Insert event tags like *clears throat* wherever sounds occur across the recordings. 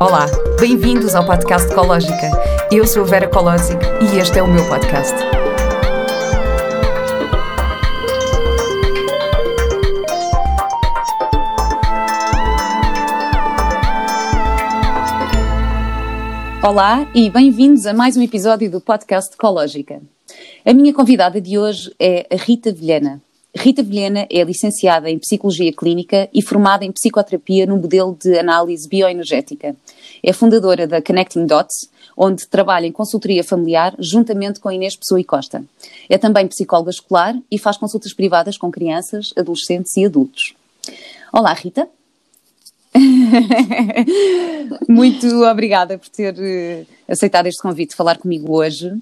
Olá, bem-vindos ao podcast Ecológica. Eu sou a Vera Colosic e este é o meu podcast. Olá e bem-vindos a mais um episódio do podcast Ecológica. A minha convidada de hoje é a Rita Vilhena. Rita Vilhena é licenciada em Psicologia Clínica e formada em Psicoterapia no modelo de análise bioenergética. É fundadora da Connecting Dots, onde trabalha em consultoria familiar juntamente com Inês Pessoa e Costa. É também psicóloga escolar e faz consultas privadas com crianças, adolescentes e adultos. Olá, Rita. *laughs* Muito obrigada por ter uh, aceitado este convite de falar comigo hoje.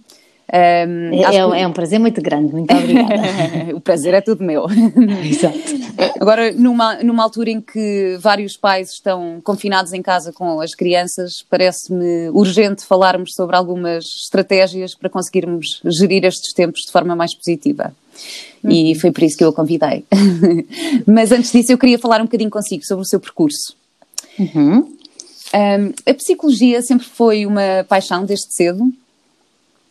Um, é, é, que... é, um prazer muito grande, muito obrigada. *laughs* o prazer é tudo meu. *laughs* Exato. Agora, numa, numa altura em que vários pais estão confinados em casa com as crianças, parece-me urgente falarmos sobre algumas estratégias para conseguirmos gerir estes tempos de forma mais positiva. Uhum. E foi por isso que eu a convidei. *laughs* Mas antes disso, eu queria falar um bocadinho consigo sobre o seu percurso. Uhum. Um, a psicologia sempre foi uma paixão desde cedo?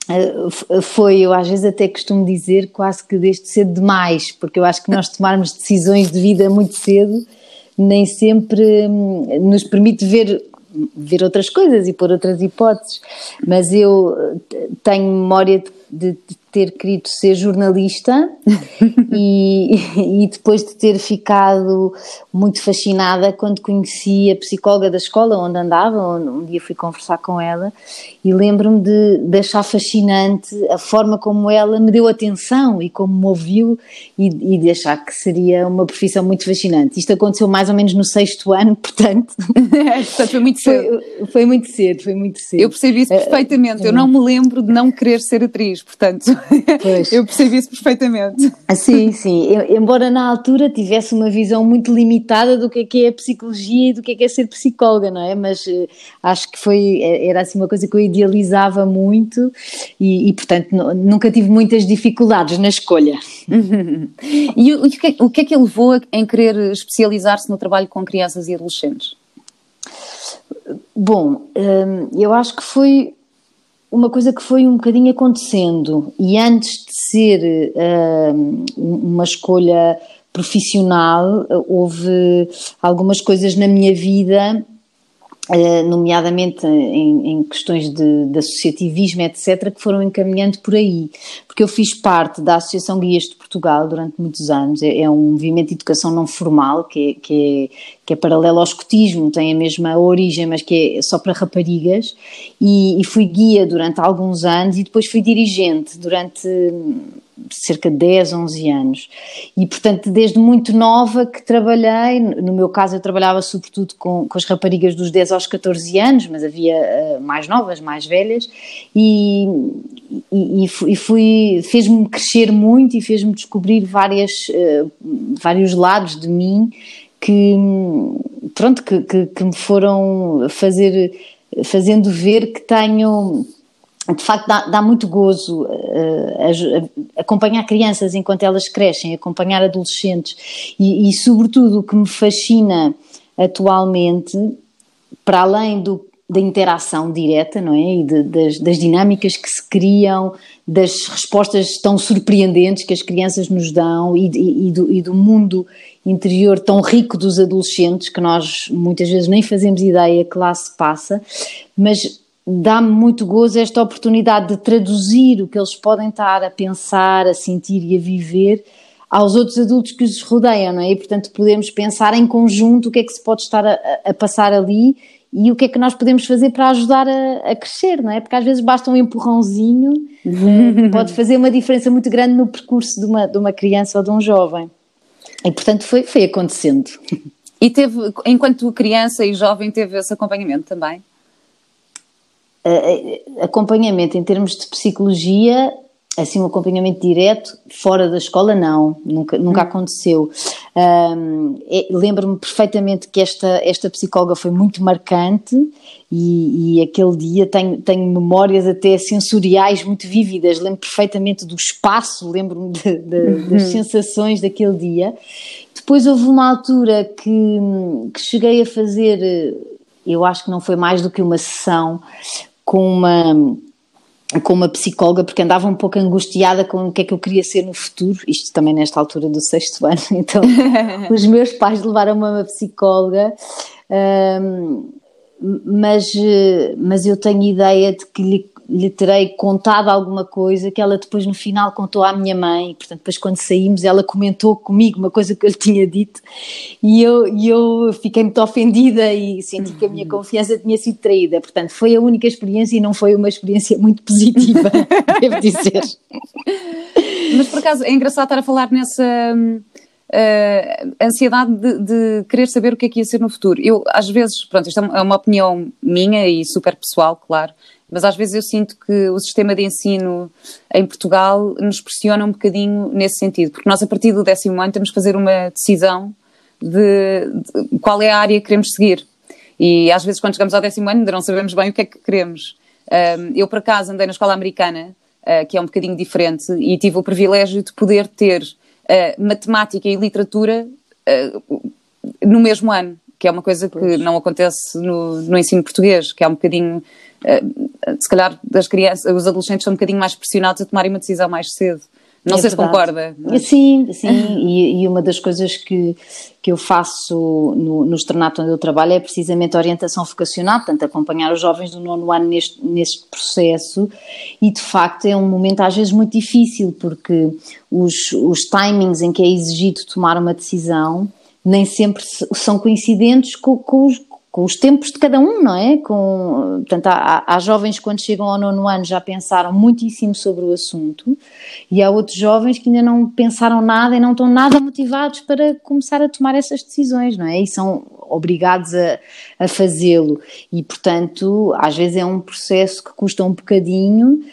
Eh, foi, eu às vezes até costumo dizer, quase que desde cedo demais, porque eu acho que nós tomarmos decisões de vida muito cedo nem sempre hum, nos permite ver ver outras coisas e pôr outras hipóteses, mas eu eh, tenho memória de, de ter querido ser jornalista *laughs* e, e, depois de ter ficado muito fascinada quando conheci a psicóloga da escola onde andava, um dia fui conversar com ela e lembro-me de, de achar fascinante a forma como ela me deu atenção e como me ouviu e, e de achar que seria uma profissão muito fascinante. Isto aconteceu mais ou menos no sexto ano, portanto, *laughs* portanto foi muito cedo. Foi, foi, muito cedo, foi muito cedo. Eu percebi isso perfeitamente, eu não me lembro de não querer ser atriz, portanto... Pois. Eu percebi isso perfeitamente. Ah, sim, sim. Eu, embora na altura tivesse uma visão muito limitada do que é, que é a psicologia e do que é, que é ser psicóloga, não é? Mas uh, acho que foi, eh, era assim uma coisa que eu idealizava muito e, e portanto, nunca tive muitas dificuldades na escolha. *laughs* e o, o, que é, o que é que ele levou em querer especializar-se no trabalho com crianças e adolescentes? Bom, hum, eu acho que foi uma coisa que foi um bocadinho acontecendo e antes de ser uh, uma escolha profissional, houve algumas coisas na minha vida eh, nomeadamente em, em questões de, de, associativismo, etc., que foram encaminhando por aí. Porque eu fiz parte da Associação Guias de Portugal durante muitos anos, é, é um movimento de educação não formal, que é, que, é, que é paralelo ao escotismo, tem a mesma origem, mas que é só para raparigas, e, e fui guia durante alguns anos e depois fui dirigente durante cerca de 10, 11 anos. E, portanto, desde muito nova que trabalhei, no meu caso eu trabalhava sobretudo com, com as raparigas dos 10 aos 14 anos, mas havia uh, mais novas, mais velhas, e, e, e fui, fez-me crescer muito e fez-me descobrir várias, uh, vários lados de mim que, pronto, que, que, que me foram fazer, fazendo ver que tenho de facto dá, dá muito gozo uh, acompanhar crianças enquanto elas crescem, acompanhar adolescentes e, e, sobretudo o que me fascina atualmente, para além do, da interação direta, não é? E de, das, das, dinâmicas que se criam, das respostas tão surpreendentes que as crianças nos dão e, e, do, e do mundo interior tão rico dos adolescentes que nós muitas vezes nem fazemos ideia que lá se passa, mas dá-me muito gozo esta oportunidade de traduzir o que eles podem estar a pensar, a sentir e a viver aos outros adultos que os rodeiam, não é? E portanto podemos pensar em conjunto o que é que se pode estar a, a passar ali e o que é que nós podemos fazer para ajudar a, a crescer, não é? Porque às vezes basta um empurrãozinho, eh, pode fazer uma diferença muito grande no percurso de uma, de uma criança ou de um jovem. E portanto foi, foi acontecendo. E teve, enquanto criança e jovem, teve esse acompanhamento também? Acompanhamento em termos de psicologia assim um acompanhamento direto fora da escola não nunca nunca hum. aconteceu um, é, lembro-me perfeitamente que esta esta psicóloga foi muito marcante e, e, aquele dia tenho, tenho memórias até sensoriais muito vívidas lembro perfeitamente do espaço lembro-me uhum. das sensações daquele dia depois houve uma altura que, que cheguei a fazer eu acho que não foi mais do que uma sessão com uma com uma psicóloga porque andava um pouco angustiada com o que é que eu queria ser no futuro, isto também nesta altura do sexto *laughs* ano, então *laughs* os meus pais levaram-me a uma psicóloga, mas, mas eu tenho ideia de que lhe lhe terei contado alguma coisa que ela depois no final contou à minha mãe, portanto depois quando saímos ela comentou comigo uma coisa que eu lhe tinha dito. E eu, e eu fiquei muito ofendida e senti que a minha confiança tinha sido traída, portanto foi a única experiência e não foi uma experiência muito positiva, *laughs* devo dizer. Mas por acaso é engraçado estar a falar nessa... Uh, ansiedade de, de, querer saber o que é que ia ser no futuro. Eu, às vezes, pronto, isto é uma opinião minha e super pessoal, claro, mas às vezes eu sinto que o sistema de ensino em Portugal nos pressiona um bocadinho nesse sentido, porque nós a partir do décimo ano temos que fazer uma decisão de, de qual é a área que queremos seguir. E às vezes quando chegamos ao décimo ano ainda não sabemos bem o que é que queremos. Eu por acaso andei na escola americana, uh, que é um bocadinho diferente, e tive o privilégio de poder ter uh, matemática e literatura uh, no mesmo ano, que é uma coisa que não acontece no, no ensino português, que é um bocadinho eh, se calhar as crianças, os adolescentes são um bocadinho mais pressionados a tomarem uma decisão mais cedo. Não é sei verdade. se concorda. Mas... Sim, sim, *laughs* e, e, uma das coisas que, que eu faço no, no externato onde eu trabalho é precisamente a orientação vocacional, portanto, acompanhar os jovens do nono ano neste, neste processo, e de facto é um momento às vezes muito difícil, porque os, os timings em que é exigido tomar uma decisão nem sempre são coincidentes com, com, os, com os tempos de cada um, não é? Com, portanto, há, há, jovens que quando chegam ao nono ano já pensaram muitíssimo sobre o assunto e há outros jovens que ainda não pensaram nada e não estão nada motivados para começar a tomar essas decisões, não é? E são obrigados a, a fazê-lo e, portanto, às vezes é um processo que custa um bocadinho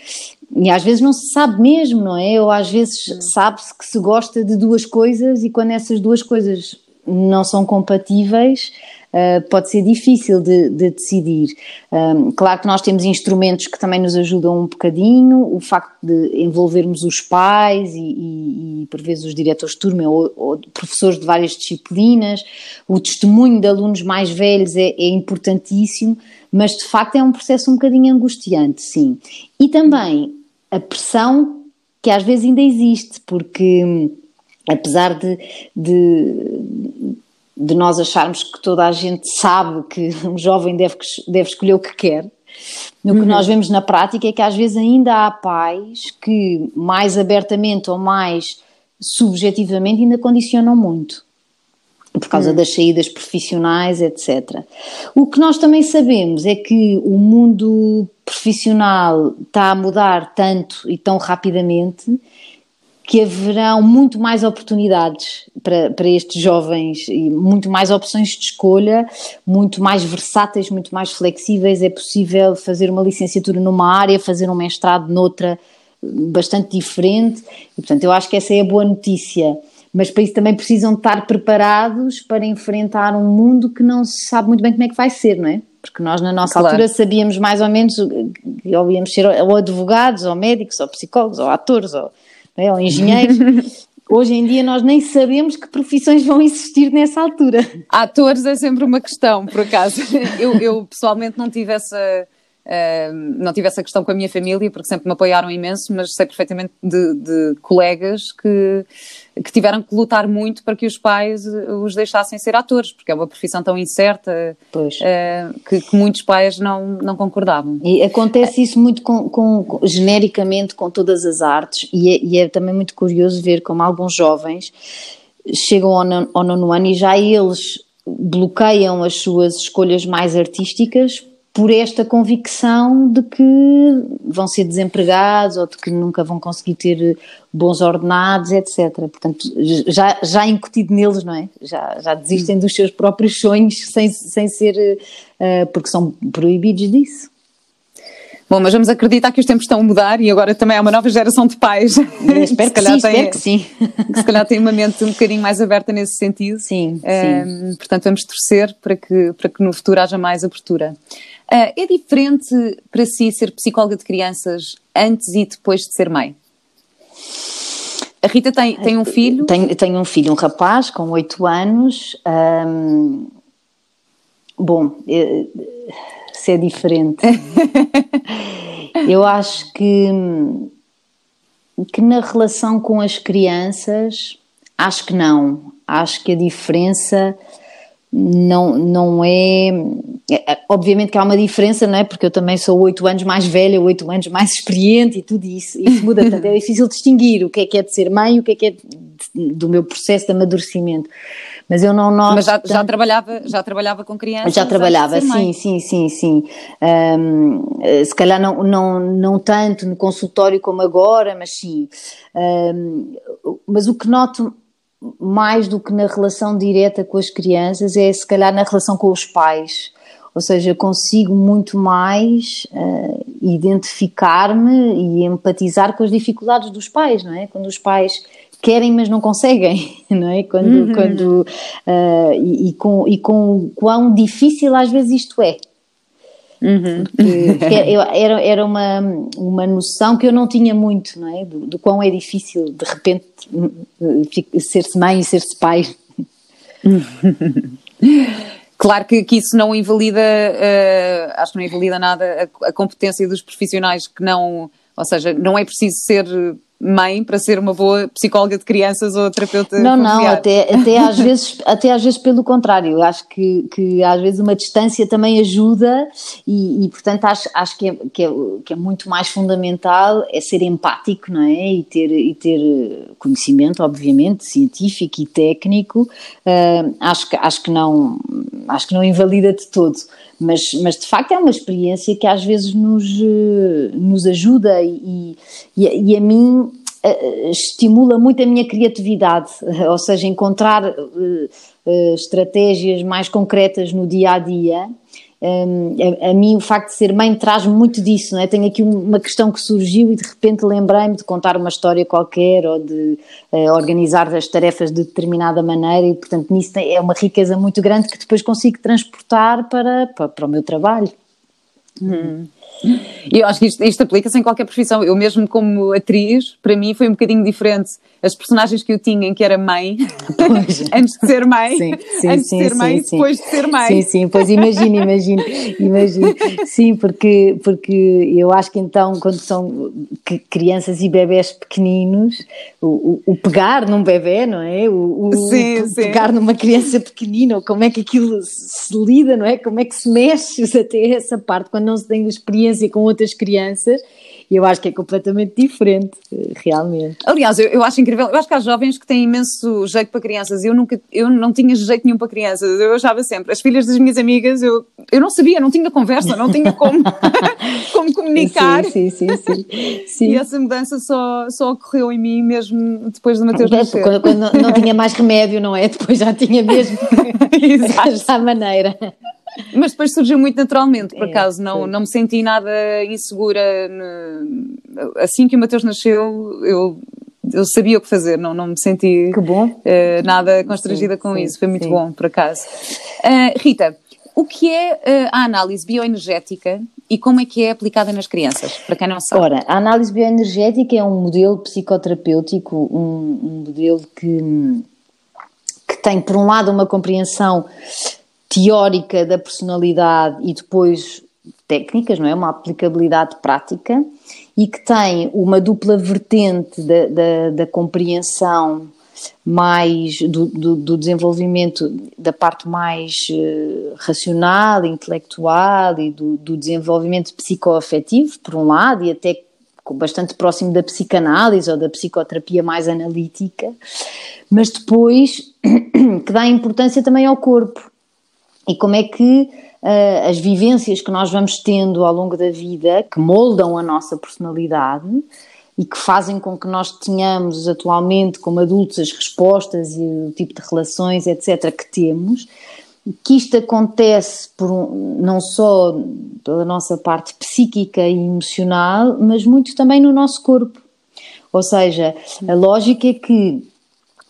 e às vezes não se sabe mesmo, não é? Ou às vezes sabe-se que se gosta de duas coisas e quando essas duas coisas não são compatíveis, uh, pode ser difícil de, de decidir. Um, claro que nós temos instrumentos que também nos ajudam um bocadinho, o facto de envolvermos os pais e, e, e por vezes os diretores de turma ou, ou, professores de várias disciplinas, o testemunho de alunos mais velhos é, é importantíssimo, mas de facto é um processo um bocadinho angustiante, sim. E também a pressão que às vezes ainda existe, porque apesar de, de, de, nós acharmos que toda a gente sabe que *laughs* um jovem deve, deve escolher o que quer, o que uhum. nós vemos na prática é que às vezes ainda há pais que mais abertamente ou mais subjetivamente ainda condicionam muito. Por causa uhum. das saídas profissionais, etc. O que nós também sabemos é que o mundo profissional está a mudar tanto e tão rapidamente que haverão muito mais oportunidades para, para estes jovens e muito mais opções de escolha, muito mais versáteis, muito mais flexíveis. É possível fazer uma licenciatura numa área, fazer um mestrado noutra bastante diferente. E, portanto, eu acho que essa é a boa notícia. Mas para isso também precisam estar preparados para enfrentar um mundo que não se sabe muito bem como é que vai ser, não é? Porque nós, na nossa claro. altura, sabíamos mais ou menos que ou íamos ser ou advogados, ou médicos, ou psicólogos, ou atores, ou é? ou engenheiros. *laughs* Hoje em dia nós nem sabemos que profissões vão existir nessa altura. Atores é sempre uma questão, por acaso. Eu, eu pessoalmente não tive essa não tive essa questão com a minha família, porque sempre me apoiaram imenso, mas sei perfeitamente de, de, colegas que, que tiveram que lutar muito para que os pais os deixassem ser atores, porque é uma profissão tão incerta uh, que, que, muitos pais não, não concordavam. E acontece isso muito com, com, com genericamente com todas as artes, e é, e é, também muito curioso ver como alguns jovens chegam ao nono, ao nono ano e já eles bloqueiam as suas escolhas mais artísticas por esta convicção de que vão ser desempregados ou de que nunca vão conseguir ter bons ordenados, etc. Portanto, já, já incutido neles, não é? Já, já desistem dos seus próprios sonhos sem, sem ser. Uh, porque são proibidos disso. Bom, mas vamos acreditar que os tempos estão a mudar e agora também há uma nova geração de pais. *laughs* espero, que, sim, tem, espero que sim. Que se calhar tem uma mente um bocadinho mais aberta nesse sentido. Sim, sim. portanto, vamos torcer para que, para que no futuro haja mais abertura. Uh, é diferente para si ser psicóloga de crianças antes e depois de ser mãe? A Rita tem, tem um filho? Tenho, tenho um filho, um rapaz com 8 anos. Bom, eh, se é diferente. *laughs* Eu acho que, que na relação com as crianças, acho que não. Acho que a diferença não, não é, é, Obviamente que há uma diferença, não é? Porque eu também sou oito anos mais velha, oito anos mais experiente e tudo isso. Isso muda tanto. É difícil distinguir o que é que é de ser mãe e o que é que é de, do meu processo de amadurecimento. Mas eu não noto. Mas já, já trabalhava, já trabalhava com crianças? Já trabalhava, sim, sim, sim, sim. Um, se calhar não, não, não tanto no consultório como agora, mas sim. Um, mas o que noto mais do que na relação direta com as crianças é se calhar na relação com os pais. Ou seja, consigo muito mais uh, identificar-me e empatizar com as dificuldades dos pais, não é? Quando os pais querem, mas não conseguem, *laughs* não é? Quando, uhum. quando, uh, e, e, com, e com quão difícil às vezes isto é. Uhum. Porque, *laughs* era, era uma, uma noção que eu não tinha muito, não é? Do, do quão é difícil de repente ser-se mãe e ser-se pai. *laughs* Claro que, que, isso não invalida, uh, acho que não invalida nada a, a, competência dos profissionais que não, ou seja, não é preciso ser mãe para ser uma boa psicóloga de crianças ou terapeuta Não, familiar. não, até, até, às vezes, *laughs* até às vezes pelo contrário, eu acho que, que às vezes uma distância também ajuda e, e portanto acho, acho que, é, que, é, que é muito mais fundamental é ser empático, não é? E ter, e ter conhecimento, obviamente, científico e técnico, uh, acho, que, acho, que não, acho que não invalida de todo. Mas, mas de facto é uma experiência que às vezes nos, eh, nos ajuda e, e, e a mim eh, estimula muito a minha criatividade, *laughs* ou seja, encontrar estratégias mais concretas no dia a dia um, a, a, mim o facto de ser mãe traz-me muito disso, não é? Tenho aqui uma questão que surgiu e de repente lembrei-me de contar uma história qualquer ou de uh, organizar as tarefas de determinada maneira e, portanto, nisso é uma riqueza muito grande que depois consigo transportar para, para, para o meu trabalho. Hum. E eu acho que isto, isto aplica-se em qualquer profissão. Eu mesmo como atriz, para mim foi um bocadinho diferente. As personagens que eu tinha em que era mãe, *laughs* antes de ser mãe, sim, sim, antes sim, de ser mãe, depois de ser mãe. Sim, sim, pois imagino, imagino, imagino. Sim, porque, porque eu acho que então quando são crianças e bebés pequeninos, o, o, o pegar num bebê, não é? O, o pegar numa criança pequenina, como é que aquilo se lida, não é? Como é que se mexe até essa parte, quando não se tem experiência experiência com outras crianças e eu acho que é completamente diferente, realmente. Aliás, eu, eu acho incrível, eu acho que há jovens que têm imenso jeito para crianças, eu nunca, eu não tinha jeito nenhum para crianças, eu achava sempre, as filhas das minhas amigas, eu, eu não sabia, não tinha conversa, não tinha como, *laughs* como comunicar. Sim, sim, sim, sim, *laughs* sim. E essa mudança só, só ocorreu em mim mesmo depois do Mateus nascer. Quando, quando não, não tinha mais remédio, não é? Depois já tinha mesmo *laughs* a maneira. Mas depois surgiu muito naturalmente, por é, acaso, não, não me senti nada insegura. Assim que o Mateus nasceu, eu, eu sabia o que fazer, não, não me senti uh, nada constrangida sim, com sim, isso, foi muito sim. bom, por acaso. Uh, Rita, o que é uh, a análise bioenergética e como é que é aplicada nas crianças, para quem não sabe? Ora, a análise bioenergética é um modelo psicoterapêutico, um, um modelo que, que tem, por um lado, uma compreensão teórica da personalidade e depois técnicas, não é? Uma aplicabilidade prática e que tem uma dupla vertente da, da, da compreensão mais do, do, do, desenvolvimento da parte mais uh, racional, intelectual e do, do desenvolvimento psicoafetivo, por um lado, e até bastante próximo da psicanálise ou da psicoterapia mais analítica, mas depois *clears throat* que dá importância também ao corpo e como é que uh, as vivências que nós vamos tendo ao longo da vida, que moldam a nossa personalidade e que fazem com que nós tenhamos atualmente, como adultos, as respostas e o tipo de relações, etc., que temos, que isto acontece por não só pela nossa parte psíquica e emocional, mas muito também no nosso corpo. Ou seja, a lógica é que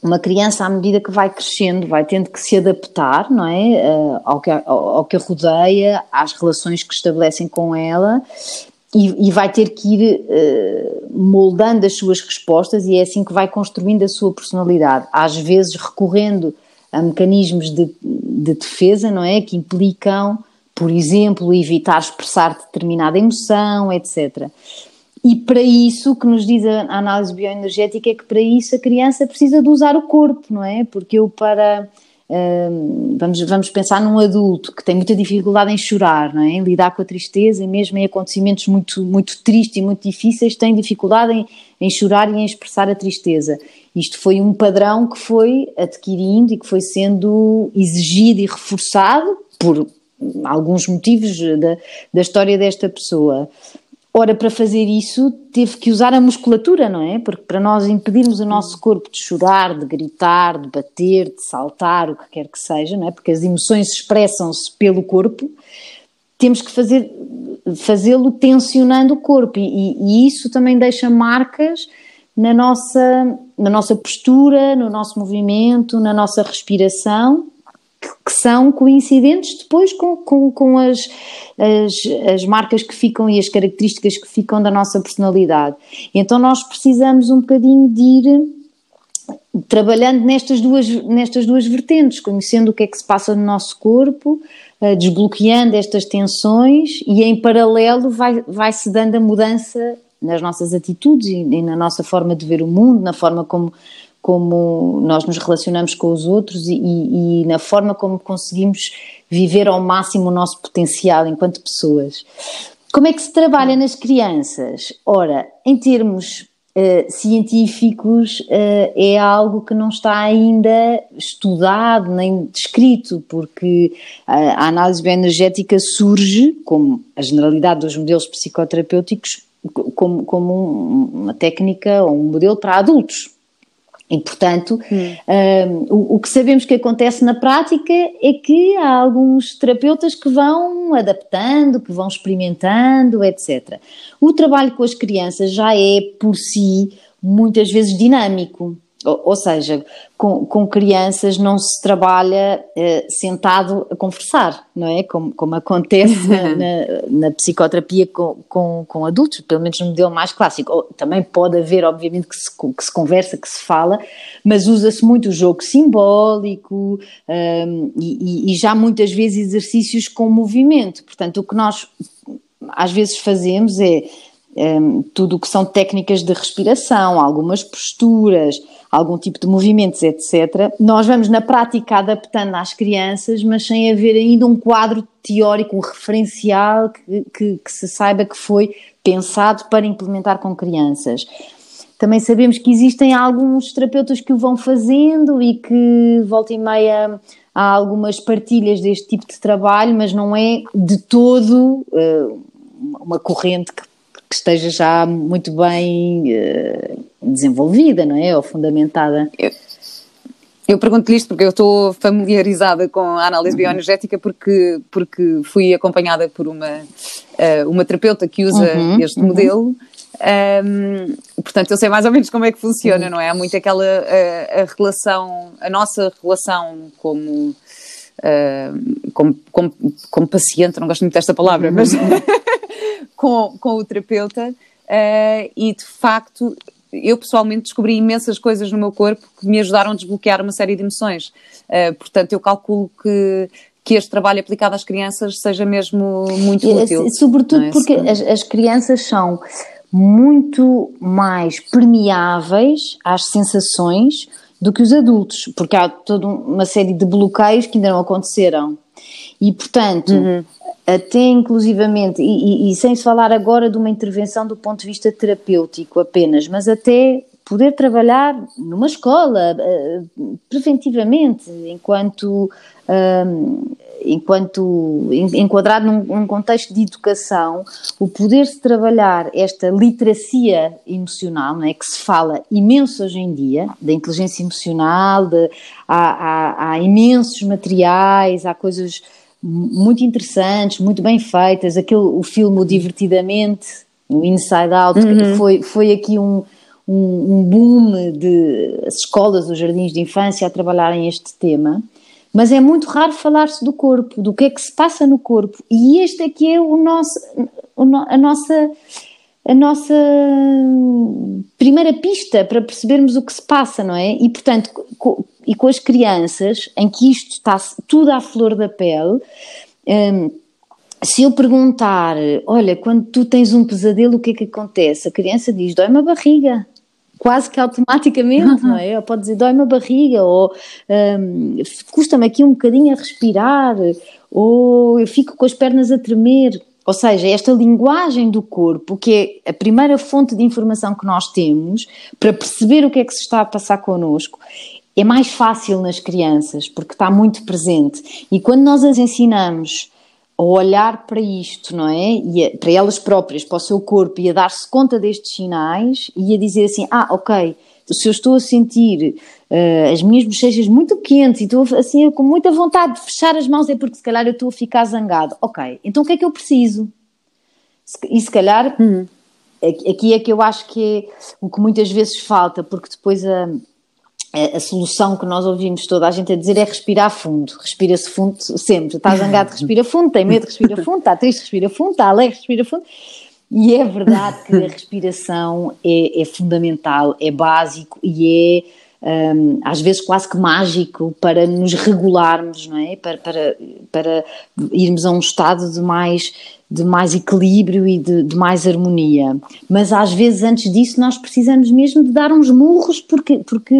uma criança, à medida que vai crescendo, vai tendo que se adaptar não é? Uh, ao, que, ao, ao, que a rodeia, às relações que estabelecem com ela. E, e vai ter que ir uh, moldando as suas respostas, e é assim que vai construindo a sua personalidade. Às vezes recorrendo a mecanismos de, de defesa, não é? Que implicam, por exemplo, evitar expressar determinada emoção, etc. E para isso, o que nos diz a análise bioenergética é que para isso a criança precisa de usar o corpo, não é? Porque eu para. Hum, vamos, vamos pensar num adulto que tem muita dificuldade em chorar, não é? em lidar com a tristeza e mesmo em acontecimentos muito, muito tristes e muito difíceis tem dificuldade em, em chorar e em expressar a tristeza. Isto foi um padrão que foi adquirindo e que foi sendo exigido e reforçado por alguns motivos da, da história desta pessoa. Ora, para fazer isso, teve que usar a musculatura, não é? Porque para nós impedirmos o nosso corpo de chorar, de gritar, de bater, de saltar, o que quer que seja, não é? Porque as emoções expressam-se pelo corpo, temos que fazer fazê-lo tensionando o corpo e, e, isso também deixa marcas na nossa, na nossa postura, no nosso movimento, na nossa respiração que são coincidentes depois com, com, com as, as, as, marcas que ficam e as características que ficam da nossa personalidade. Então nós precisamos um bocadinho de ir trabalhando nestas duas, nestas duas vertentes, conhecendo o que é que se passa no nosso corpo, eh, desbloqueando estas tensões e em paralelo vai, vai se dando a mudança nas nossas atitudes e, e na nossa forma de ver o mundo, na forma como como nós nos relacionamos com os outros e, e, na forma como conseguimos viver ao máximo o nosso potencial enquanto pessoas. Como é que se trabalha nas crianças? Ora, em termos uh, científicos, uh, é algo que não está ainda estudado nem descrito, porque a análise bioenergética surge, como a generalidade dos modelos psicoterapêuticos, como, como uma técnica ou um modelo para adultos e, portanto, hum. um, o, o, que sabemos que acontece na prática é que há alguns terapeutas que vão adaptando, que vão experimentando, etc. O trabalho com as crianças já é, por si, muitas vezes dinâmico. Ou, ou seja, com, com, crianças não se trabalha eh, sentado a conversar, não é? Como, como acontece na, na, na, psicoterapia com, com, com, adultos, pelo menos no modelo mais clássico. Ou, também pode haver, obviamente, que se, que se conversa, que se fala, mas usa-se muito o jogo simbólico um, e, e já muitas vezes exercícios com movimento. Portanto, o que nós às vezes fazemos é um, tudo o que são técnicas de respiração, algumas posturas, algum tipo de movimentos, etc. Nós vamos na prática adaptando às crianças, mas sem haver ainda um quadro teórico, um referencial que, que, que se saiba que foi pensado para implementar com crianças. Também sabemos que existem alguns terapeutas que o vão fazendo e que volta e meia há algumas partilhas deste tipo de trabalho, mas não é de todo uh, uma corrente que que esteja já muito bem uh, desenvolvida, não é? Ou fundamentada. Eu, eu pergunto-lhe isto porque eu estou familiarizada com a análise uhum. bioenergética porque, porque fui acompanhada por uma, uh, uma terapeuta que usa uhum, este uhum. modelo. Um, portanto, eu sei mais ou menos como é que funciona, uhum. não é? Há muito aquela a, a relação, a nossa relação como, uh, como, como, como, paciente, não gosto muito desta palavra, mas uhum. Com, com o terapeuta uh, e de facto eu pessoalmente descobri imensas coisas no meu corpo que me ajudaram a desbloquear uma série de emoções. Uh, portanto, eu calculo que, que este trabalho aplicado às crianças seja mesmo muito útil. Sobretudo é? porque as, as, crianças são muito mais permeáveis às sensações do que os adultos, porque há toda uma série de bloqueios que ainda não aconteceram. E, portanto, uhum. até inclusivamente, e, e, e, sem se falar agora de uma intervenção do ponto de vista terapêutico apenas, mas até poder trabalhar numa escola uh, preventivamente, enquanto, uh, enquanto enquadrado num, num, contexto de educação, o poder-se trabalhar esta literacia emocional, não é, que se fala imenso hoje em dia, da inteligência emocional, de, há, há, há imensos materiais, há coisas muito interessantes, muito bem feitas. Aquele, o filme o Divertidamente, o Inside Out, uhum. foi, foi aqui um, um, um boom de as escolas, os jardins de infância a trabalharem este tema. Mas é muito raro falar-se do corpo, do que é que se passa no corpo. E este que é o nosso, a nossa a nossa primeira pista para percebermos o que se passa, não é? E portanto, e com as crianças, em que isto está tudo à flor da pele, hum, se eu perguntar, olha, quando tu tens um pesadelo, o que é que acontece? A criança diz, dói-me a barriga. Quase que automaticamente, não é? Ou pode dizer, dói-me a barriga, ou hum, custa-me aqui um bocadinho a respirar, ou eu fico com as pernas a tremer. Ou seja, esta linguagem do corpo, que é a primeira fonte de informação que nós temos para perceber o que é que se está a passar connosco, é mais fácil nas crianças, porque está muito presente. E quando nós as ensinamos a olhar para isto, não é? E a, para elas próprias, para o seu corpo, e a dar-se conta destes sinais e a dizer assim: ah, ok, se eu estou a sentir uh, as minhas bochechas muito quentes e estou assim com muita vontade de fechar as mãos, é porque se calhar eu estou a ficar zangado. Ok, então o que é que eu preciso? E se calhar, hum. aqui é que eu acho que é o que muitas vezes falta, porque depois a, a, a, solução que nós ouvimos toda a gente a dizer é respirar fundo. Respira-se fundo sempre. Está zangado, respira fundo, tem medo, respira fundo, está triste, respira fundo, está alegre, respira fundo. E é verdade que a respiração é, é fundamental, é básico e é um, às vezes quase que mágico para nos regularmos, não é? Para, para, para irmos a um estado de mais, de mais equilíbrio e de, de, mais harmonia. Mas às vezes antes disso nós precisamos mesmo de dar uns murros porque, porque,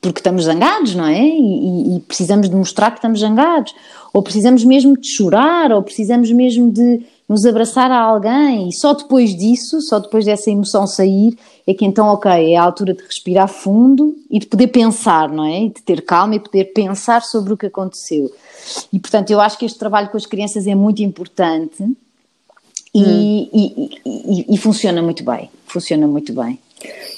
porque estamos zangados, não é? E, e, precisamos de mostrar que estamos zangados. Ou precisamos mesmo de chorar, ou precisamos mesmo de nos abraçar a alguém e só depois disso, só depois dessa emoção sair, é que então, ok, é a altura de respirar fundo e de poder pensar, não é? E de ter calma e poder pensar sobre o que aconteceu. E portanto, eu acho que este trabalho com as crianças é muito importante e, hum. e, e, e funciona muito bem. Funciona muito bem.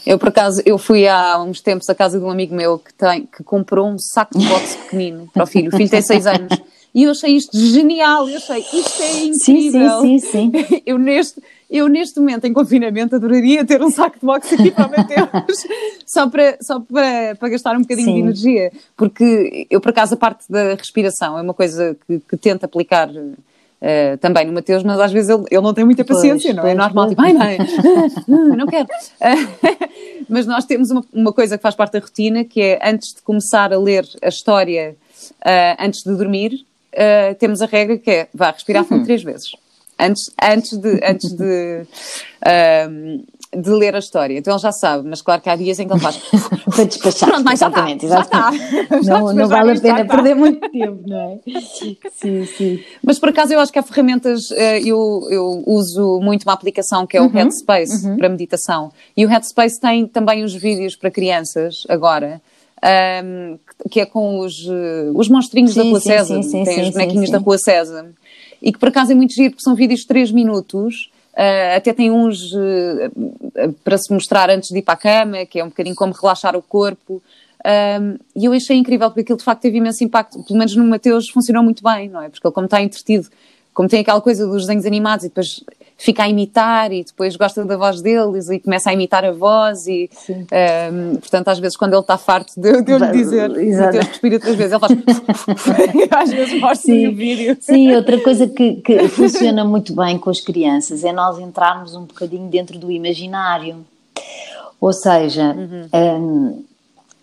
Eu, por acaso, eu fui há uns tempos à casa de um amigo meu que, tem, que comprou um saco de boxe pequenino para o filho. O filho tem 6 anos. *laughs* E eu achei isto genial, eu achei, isto é incrível. Sim, sim, sim, *laughs* sim. Eu neste, eu neste momento em confinamento adoraria ter um saco de boxe aqui para meter *laughs* só, para, só para, para gastar um bocadinho sim. de energia, porque eu por acaso a parte da respiração é uma coisa que, que tento aplicar Uh, também no Mateus, mas às vezes ele, ele não tem muita paciência, pois, não é? Pois, normal, tipo, ai não, *laughs* não quero. Uh, mas nós temos uma, uma, coisa que faz parte da rotina, que é antes de começar a ler a história, uh, antes de dormir, uh, temos a regra que é vá respirar fundo uhum. três vezes. Antes, antes, de, antes de, uh, de ler a história. Então ele já sabe, mas claro que há dias em que ele faz. *laughs* Pronto, mas já está. Já está. *laughs* Não, não vale a pena perder muito tempo, não é? Sim, sim. Mas por acaso eu acho que há ferramentas, eh, eu, eu uso muito uma aplicação que é o uhum, Headspace uhum. para meditação. E o Headspace tem também os vídeos para crianças agora um, que é com os, eh, os monstrinhos sim, da Rua César, sim, sim, tem os bonequinhos da Rua César, e que por acaso é muito giro, porque são vídeos de 3 minutos, uh, até tem uns uh, para se mostrar antes de ir para a cama, que é um bocadinho como relaxar o corpo, um, e eu achei incrível, porque aquilo de facto teve imenso impacto, pelo menos no Mateus funcionou muito bem, não é? Porque ele como está entretido, como tem aquela coisa dos desenhos animados e depois fica a imitar e depois gosta da voz deles e começa a imitar a voz e um, ehm, portanto às vezes quando ele está farto de, de eu lhe dizer Deus respira três vezes ele faz *laughs* às vezes mostra o vídeo. Sim, outra coisa que, que funciona muito bem com as crianças é nós entrarmos um bocadinho dentro do imaginário. Ou seja uhum. um, ehm,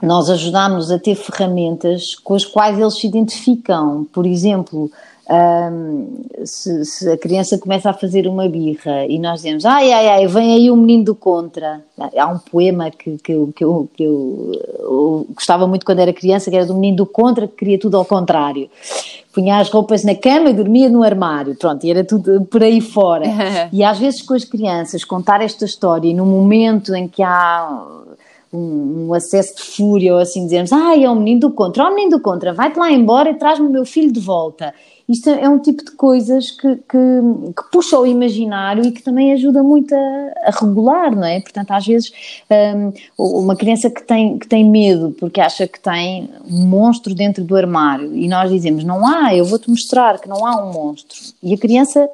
nós ajudamos a ter ferramentas com as quais eles se identificam. Por exemplo um, se, se, a criança começa a fazer uma birra e nós dizemos ai ai ai, vem aí o menino do contra. Há um poema que, que, eu, que, eu, que eu, eu, gostava muito quando era criança, que era do menino do contra, que queria tudo ao contrário. Punha as roupas na cama e dormia no armário, pronto, e era tudo por aí fora. *laughs* e às vezes com as crianças contar esta história no momento em que há um, um, acesso de fúria ou assim dizermos, ai, é o menino do contra, ó oh, menino do contra, vai-te lá embora e traz-me o meu filho de volta isto é um tipo de coisas que, que, que puxa o imaginário e que também ajuda muito a, a regular, não é? Portanto, às vezes, um, uma criança que tem, que tem medo porque acha que tem um monstro dentro do armário e nós dizemos, não há, eu vou-te mostrar que não há um monstro. E a criança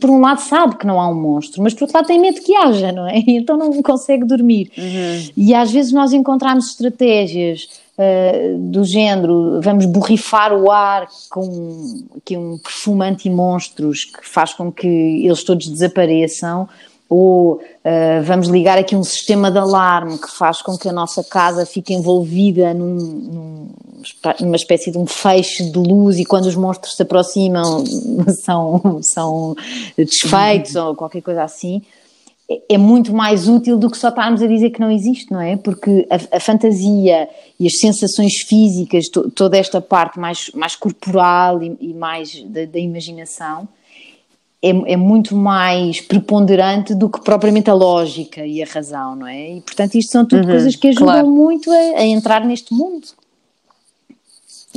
por um lado sabe que não há um monstro, mas por outro lado tem medo que haja, não é? *laughs* E então não consegue dormir. Uhum. E às vezes nós encontramos estratégias uh, do género, vamos borrifar o ar com aqui um perfume anti-monstros que faz com que eles todos desapareçam, ou uh, vamos ligar aqui um sistema de alarme que faz com que a nossa casa fique envolvida num, num, numa espécie de um feixe de luz e quando os monstros se aproximam *laughs* são, são desfeitos *laughs* ou qualquer coisa assim. É, muito mais útil do que só estarmos a dizer que não existe, não é? Porque a, a fantasia e as sensações físicas, to, toda esta parte mais, mais corporal e, e mais da, da imaginação, é, é, muito mais preponderante do que propriamente a lógica e a razão, não é? E portanto isto são tudo uhum, coisas que ajudam claro. muito a, a, entrar neste mundo.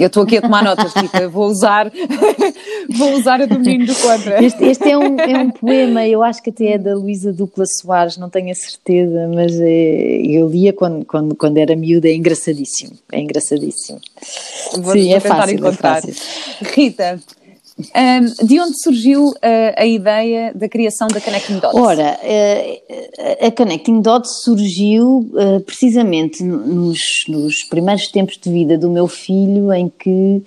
Eu estou aqui a tomar notas, Rita, vou usar, *laughs* vou usar a domínio do contra. Este, este é, um, é um poema, eu acho que até é da Luísa Dupla Soares, não tenho a certeza, mas é, eu lia quando, quando, quando era miúda, é engraçadíssimo, é engraçadíssimo. Vou, Sim, é fácil, é encontrar. É fácil. Rita, um, de onde surgiu uh, a ideia da criação da Connecting Dots? Ora, uh, a Connecting Dots surgiu uh, precisamente nos, nos, primeiros tempos de vida do meu filho, em que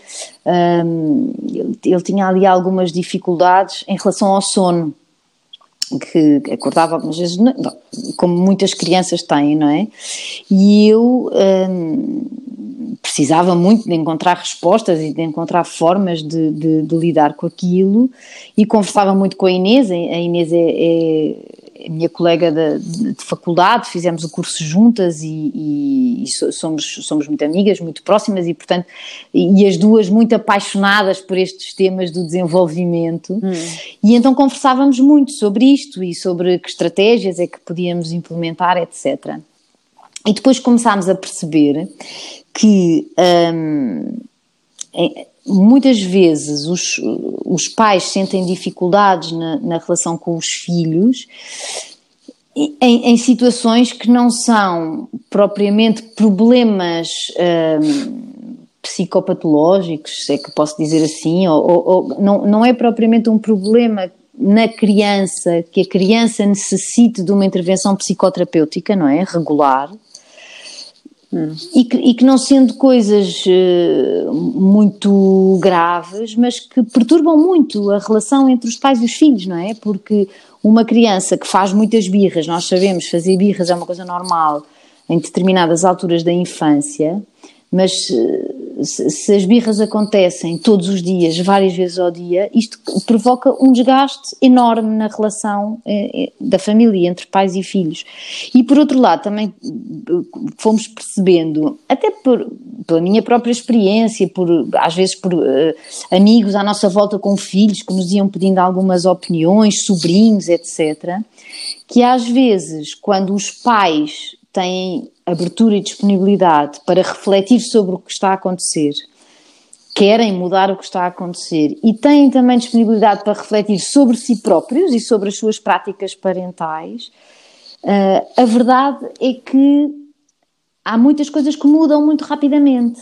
um, ele, tinha ali algumas dificuldades em relação ao sono que acordava algumas vezes, como muitas crianças têm, não é? E eu precisava muito de encontrar respostas e de encontrar formas de, de, de, lidar com aquilo e conversava muito com a Inês, a Inês é, é minha colega de, de, faculdade, fizemos o curso juntas e, e, e, somos, somos muito amigas, muito próximas e, portanto, e, as duas muito apaixonadas por estes temas do desenvolvimento. Hum. E então conversávamos muito sobre isto e sobre que estratégias é que podíamos implementar, etc. E depois começámos a perceber que. Hum, muitas vezes os, os pais sentem dificuldades na, na relação com os filhos em, em, situações que não são propriamente problemas hum, psicopatológicos, se é que posso dizer assim, ou, ou, ou, não, não é propriamente um problema na criança, que a criança necessite de uma intervenção psicoterapêutica, não é? Regular, e, que, e que, não sendo coisas uh, muito graves, mas que perturbam muito a relação entre os pais e os filhos, não é? Porque uma criança que faz muitas birras, nós sabemos, fazer birras é uma coisa normal em determinadas alturas da infância, mas se, se, as birras acontecem todos os dias, várias vezes ao dia, isto provoca um desgaste enorme na relação eh, eh, da família entre pais e filhos. E por outro lado, também eh, fomos percebendo, até por, pela minha própria experiência, por, às vezes por uh, amigos à nossa volta com filhos que nos iam pedindo algumas opiniões, sobrinhos, etc., que às vezes, quando os pais têm abertura e disponibilidade para refletir sobre o que está a acontecer, querem mudar o que está a acontecer e têm também disponibilidade para refletir sobre si próprios e sobre as suas práticas parentais, uh, a verdade é que há muitas coisas que mudam muito rapidamente.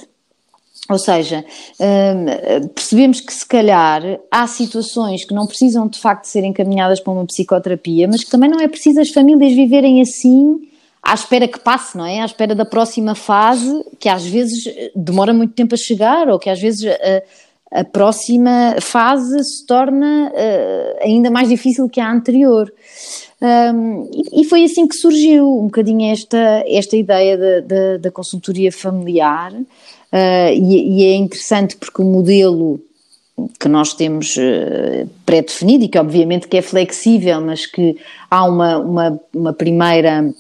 Ou seja, uh, percebemos que se calhar há situações que não precisam de facto de ser encaminhadas para uma psicoterapia, mas que também não é preciso as famílias viverem assim à espera que passe, não é? À espera da próxima fase, que às vezes eh, demora muito tempo a chegar, ou que às vezes a, eh, a próxima fase se torna uh, ainda mais difícil que a anterior. Um, e, e, foi assim que surgiu um bocadinho esta, esta ideia da, consultoria familiar, uh, e, e é interessante porque o modelo que nós temos pré-definido e que obviamente que é flexível, mas que há uma, uma, uma primeira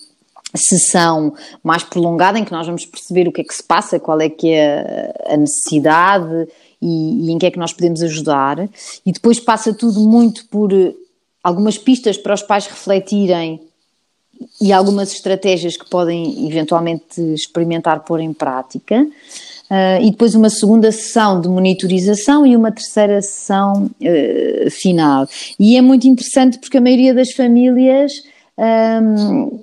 sessão mais prolongada em que nós vamos perceber o que é que se passa, qual é que é a necessidade e, e, em que é que nós podemos ajudar. E depois passa tudo muito por eh, algumas pistas para os pais refletirem e algumas estratégias que podem eventualmente experimentar pôr em prática. uh, e depois uma segunda sessão de monitorização e uma terceira sessão uh, final. E é muito interessante porque a maioria das famílias. Um,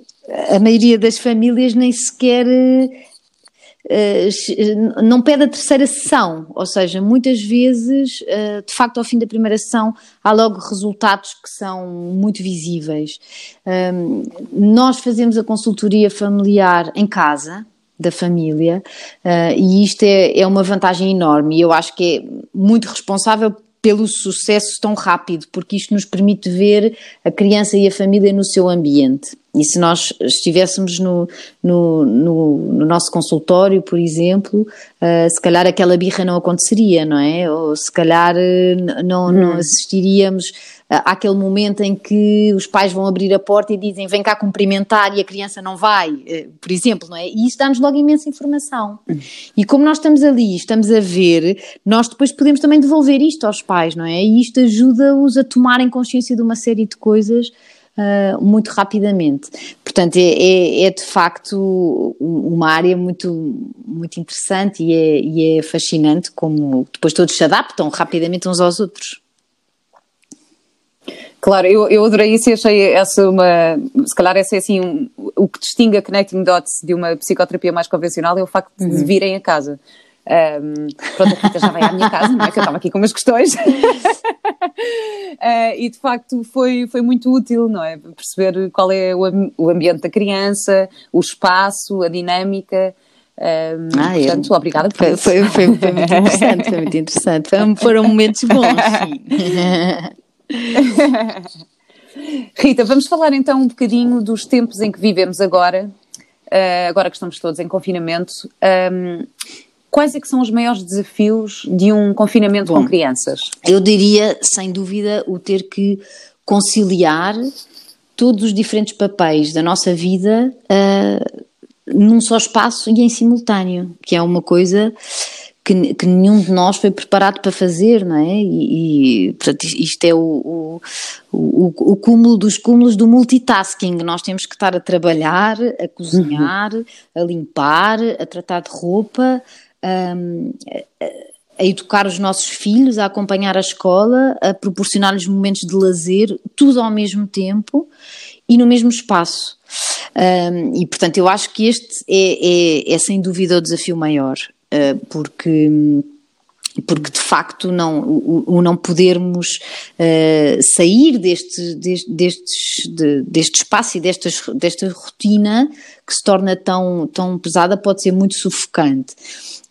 a maioria das famílias nem sequer eh, não pede a terceira sessão, ou seja, muitas vezes, eh, de facto, ao fim da primeira sessão, há logo resultados que são muito visíveis. Ehm, nós fazemos a consultoria familiar em casa, da família, eh, e isto é, é uma vantagem enorme, e eu acho que é muito responsável pelo sucesso tão rápido, porque isto nos permite ver a criança e a família no seu ambiente. E se nós estivéssemos no, no, no, no nosso consultório, por exemplo, uh, se calhar aquela birra não aconteceria, não é? Ou se calhar uh, não, hum. não assistiríamos àquele momento em que os pais vão abrir a porta e dizem vem cá cumprimentar e a criança não vai, uh, por exemplo, não é? E isso dá-nos logo imensa informação. E como nós estamos ali, estamos a ver, nós depois podemos também devolver isto aos pais, não é? E isto ajuda-os a tomarem consciência de uma série de coisas uh, muito rapidamente. Portanto, é, é, é, de facto uma área muito, muito interessante e é, e é fascinante como depois todos se adaptam rapidamente uns aos outros. Claro, eu, eu adorei isso e achei essa uma. Se calhar, esse é assim. Um, o que distingue a Connecting Dots de uma psicoterapia mais convencional é o facto de uhum. virem a casa. Um, pronto, a Rita já veio à minha casa, não é? Que eu estava aqui com umas questões. uh, *laughs* e de facto foi, foi muito útil, não é? Perceber qual é o, o ambiente da criança, o espaço, a dinâmica. Um, ah, portanto, é. obrigada por foi, foi, foi, foi, muito *laughs* interessante, foi muito interessante. Foram momentos bons, sim. *laughs* *laughs* Rita, vamos falar então um bocadinho dos tempos em que vivemos agora, uh, agora que estamos todos em confinamento. Quais é que são os maiores desafios de um confinamento Bom, com crianças? Eu diria, sem dúvida, o ter que conciliar todos os diferentes papéis da nossa vida uh, num só espaço e em simultâneo, que é uma coisa que, que, nenhum de nós foi preparado para fazer, não é? E, e portanto, isto é o, o, o, o, cúmulo dos cúmulos do multitasking. Nós temos que estar a trabalhar, a cozinhar, a limpar, a tratar de roupa, um, a educar os nossos filhos, a acompanhar a escola, a proporcionar-lhes momentos de lazer, tudo ao mesmo tempo e no mesmo espaço. Um, e portanto, eu acho que este é, é, é sem dúvida o desafio maior, porque porque de facto não, o, o não podermos uh, sair deste, deste, destes, de, deste espaço e destas, desta rotina que se torna tão, tão pesada pode ser muito sufocante.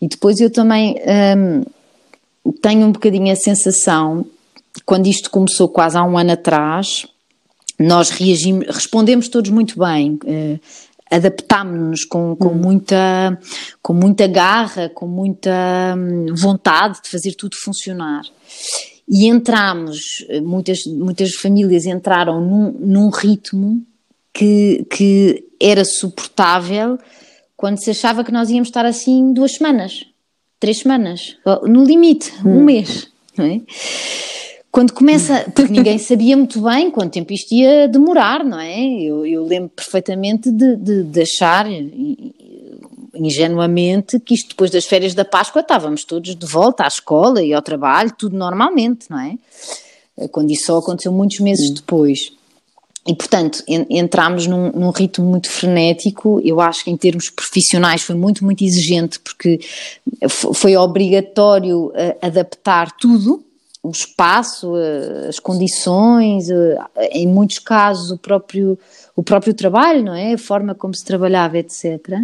E depois eu também um, tenho um bocadinho a sensação, quando isto começou quase há um ano atrás, nós reagimos, respondemos todos muito bem. Uh, adaptámos-nos com, com, hum. muita, com muita garra, com muita hum, vontade de fazer tudo funcionar. E entramos, muitas, muitas famílias entraram num, num ritmo que, que era suportável quando se achava que nós íamos estar assim duas semanas, três semanas, no limite, um hum. mês. Não é? Quando começa, *laughs* porque ninguém sabia muito bem quanto tempo isto ia demorar, não é? Eu, eu lembro perfeitamente de, de, de, achar ingenuamente que isto depois das férias da Páscoa estávamos todos de volta à escola e ao trabalho, tudo normalmente, não é? Quando isso só aconteceu muitos meses depois. E, portanto, entramos num, num, ritmo muito frenético. Eu acho que, em termos profissionais, foi muito, muito exigente, porque foi obrigatório eh, adaptar tudo o espaço, eh, as condições, eh, em muitos casos o próprio, o próprio trabalho, não é? A forma como se trabalhava, etc.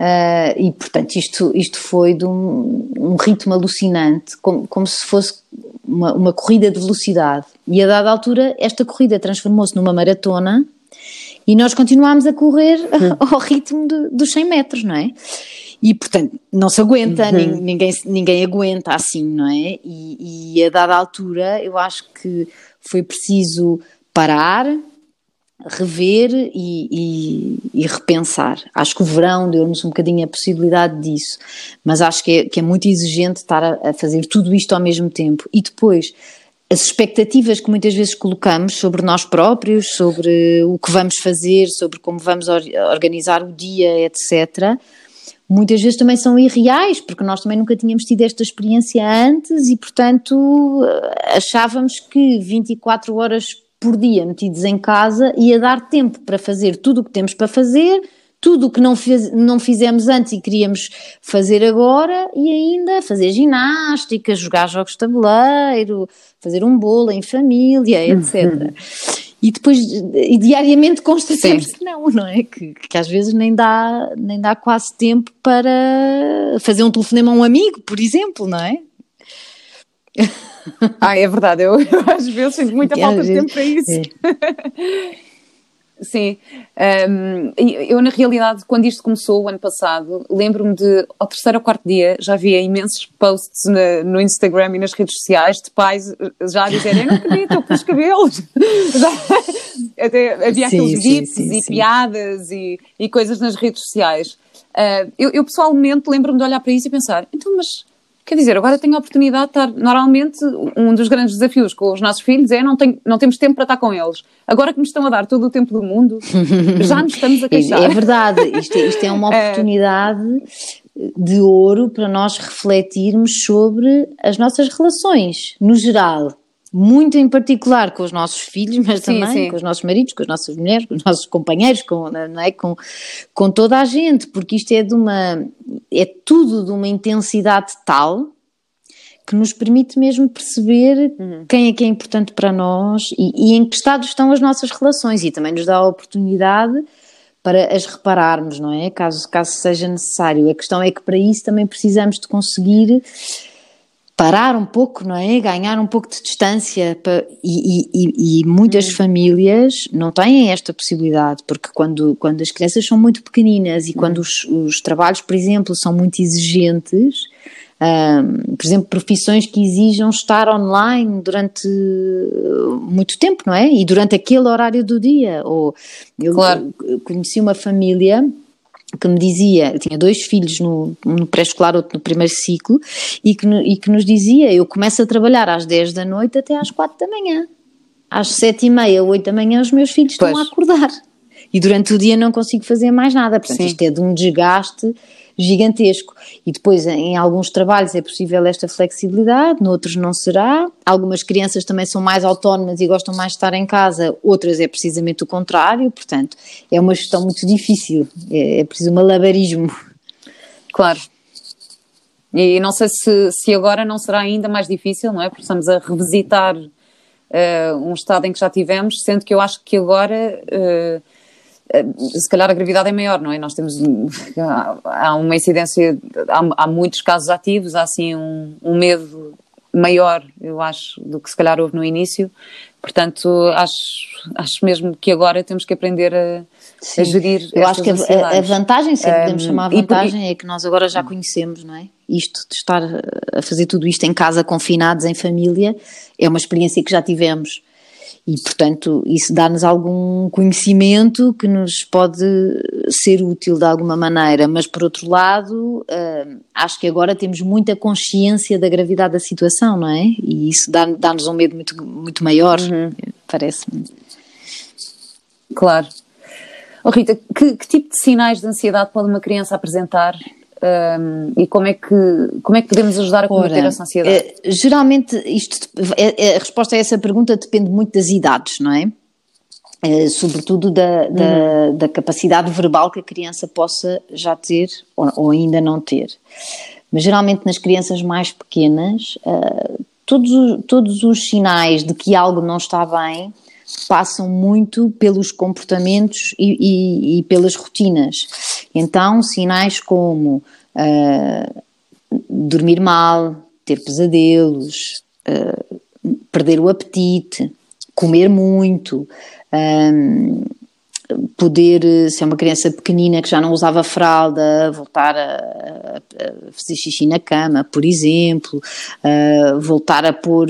Uh, e portanto isto, isto foi de um, um ritmo alucinante, como, como se fosse uma, uma, corrida de velocidade. E a dada altura esta corrida transformou-se numa maratona e nós continuámos a correr *laughs* ao ritmo de, dos 100 metros, não é? E, portanto, não se aguenta, uhum. ninguém, ninguém aguenta assim, não é? E, e a dada altura eu acho que foi preciso parar, rever e, e, e, repensar. Acho que o verão deu-nos um bocadinho a possibilidade disso, mas acho que é, que é muito exigente estar a, a, fazer tudo isto ao mesmo tempo. E depois, as expectativas que muitas vezes colocamos sobre nós próprios, sobre o que vamos fazer, sobre como vamos organizar o dia, etc., muitas vezes também são irreais, porque nós também nunca tínhamos tido esta experiência antes e, portanto, achávamos que 24 horas por dia metidos em casa ia dar tempo para fazer tudo o que temos para fazer, tudo o que não, fiz, não fizemos antes e queríamos fazer agora e ainda fazer ginástica, jogar jogos de tabuleiro, fazer um bolo em família, etc. E depois, e diariamente consta sempre que não, não é? Que, que às vezes nem dá, nem dá quase tempo para fazer um telefonema a um amigo, por exemplo, não é? Ah, é verdade, eu, *laughs* eu às vezes sinto muita falta de tempo para isso. É. *laughs* Sim, um, eu na realidade, quando isto começou o ano passado, lembro-me de, ao terceiro ou quarto dia, já havia imensos posts na, no Instagram e nas redes sociais de pais já a dizerem: Eu não acredito, eu pus cabelos. *laughs* já, até havia sim, aqueles gifs e sim. piadas e, e coisas nas redes sociais. Uh, eu, eu pessoalmente lembro-me de olhar para isso e pensar: então, mas Quer dizer, agora tenho a oportunidade de estar. Normalmente, um dos grandes desafios com os nossos filhos é não, tenho, não temos tempo para estar com eles. Agora que nos estão a dar todo o tempo do mundo, já nos estamos a *laughs* queixar. É verdade, isto, é, isto é uma *laughs* é. oportunidade de ouro para nós refletirmos sobre as nossas relações, no geral muito em particular com os nossos filhos, mas sim, também sim. com os nossos maridos, com as nossas mulheres, com os nossos companheiros, com, não é? com, com toda a gente, porque isto é de uma é tudo de uma intensidade tal que nos permite mesmo perceber uhum. quem é que é importante para nós e, e, em que estado estão as nossas relações e também nos dá a oportunidade para as repararmos, não é? Caso, caso seja necessário. A questão é que para isso também precisamos de conseguir parar um pouco, não é? Ganhar um pouco de distância para, e, e, e, muitas hum. famílias não têm esta possibilidade, porque quando, quando as crianças são muito pequeninas e hum. quando os, os, trabalhos, por exemplo, são muito exigentes, um, por exemplo, profissões que exijam estar online durante muito tempo, não é? E durante aquele horário do dia. Ou eu claro. conheci uma família que me dizia, tinha dois filhos no, no pré-escolar, outro no primeiro ciclo, e que, e que nos dizia, eu começo a trabalhar às 10 da noite até às 4 da manhã. Às 7 e meia, 8 da manhã, os meus filhos pois. estão a acordar. E durante o dia não consigo fazer mais nada. Portanto, Sim. isto é de um desgaste gigantesco. E depois, em alguns trabalhos é possível esta flexibilidade, noutros não será. Algumas crianças também são mais autónomas e gostam mais de estar em casa, outras é precisamente o contrário. Portanto, é uma gestão muito difícil, é, é preciso um malabarismo. Claro. E não sei se, se agora não será ainda mais difícil, não é? Porque estamos a revisitar uh, um estado em que já tivemos, sendo que eu acho que agora. Uh, se calhar a gravidade é maior, não é? Nós temos, *laughs* há uma incidência, há, há muitos casos ativos, há assim um, um, medo maior, eu acho, do que se calhar houve no início, portanto acho, acho mesmo que agora temos que aprender a, a gerir Eu acho que a, a, vantagem, se um, podemos chamar a vantagem, e, é que nós agora já conhecemos, não é? Isto de estar a fazer tudo isto em casa, confinados, em família, é uma experiência que já tivemos e, portanto, isso dá-nos algum conhecimento que nos pode ser útil de alguma maneira, mas por outro lado, uh, acho que agora temos muita consciência da gravidade da situação, não é? E isso dá-nos dá um medo muito, muito maior, uhum. parece-me. Claro. Oh, Rita, que, que tipo de sinais de ansiedade pode uma criança apresentar um, e como é, que, como é que podemos ajudar a combater Ora, essa ansiedade? É, geralmente, isto, é, é, a resposta a essa pergunta depende muito das idades, não é? é sobretudo da, da, uhum. da, capacidade verbal que a criança possa já ter ou, ou, ainda não ter. Mas geralmente nas crianças mais pequenas, uh, todos, todos os sinais de que algo não está bem passam muito pelos comportamentos e, e, e pelas rotinas. Então, sinais como uh, dormir mal, ter pesadelos, uh, perder o apetite, comer muito, um, poder, se é uma criança pequenina que já não usava fralda, voltar a, a fazer xixi na cama, por exemplo, voltar a pôr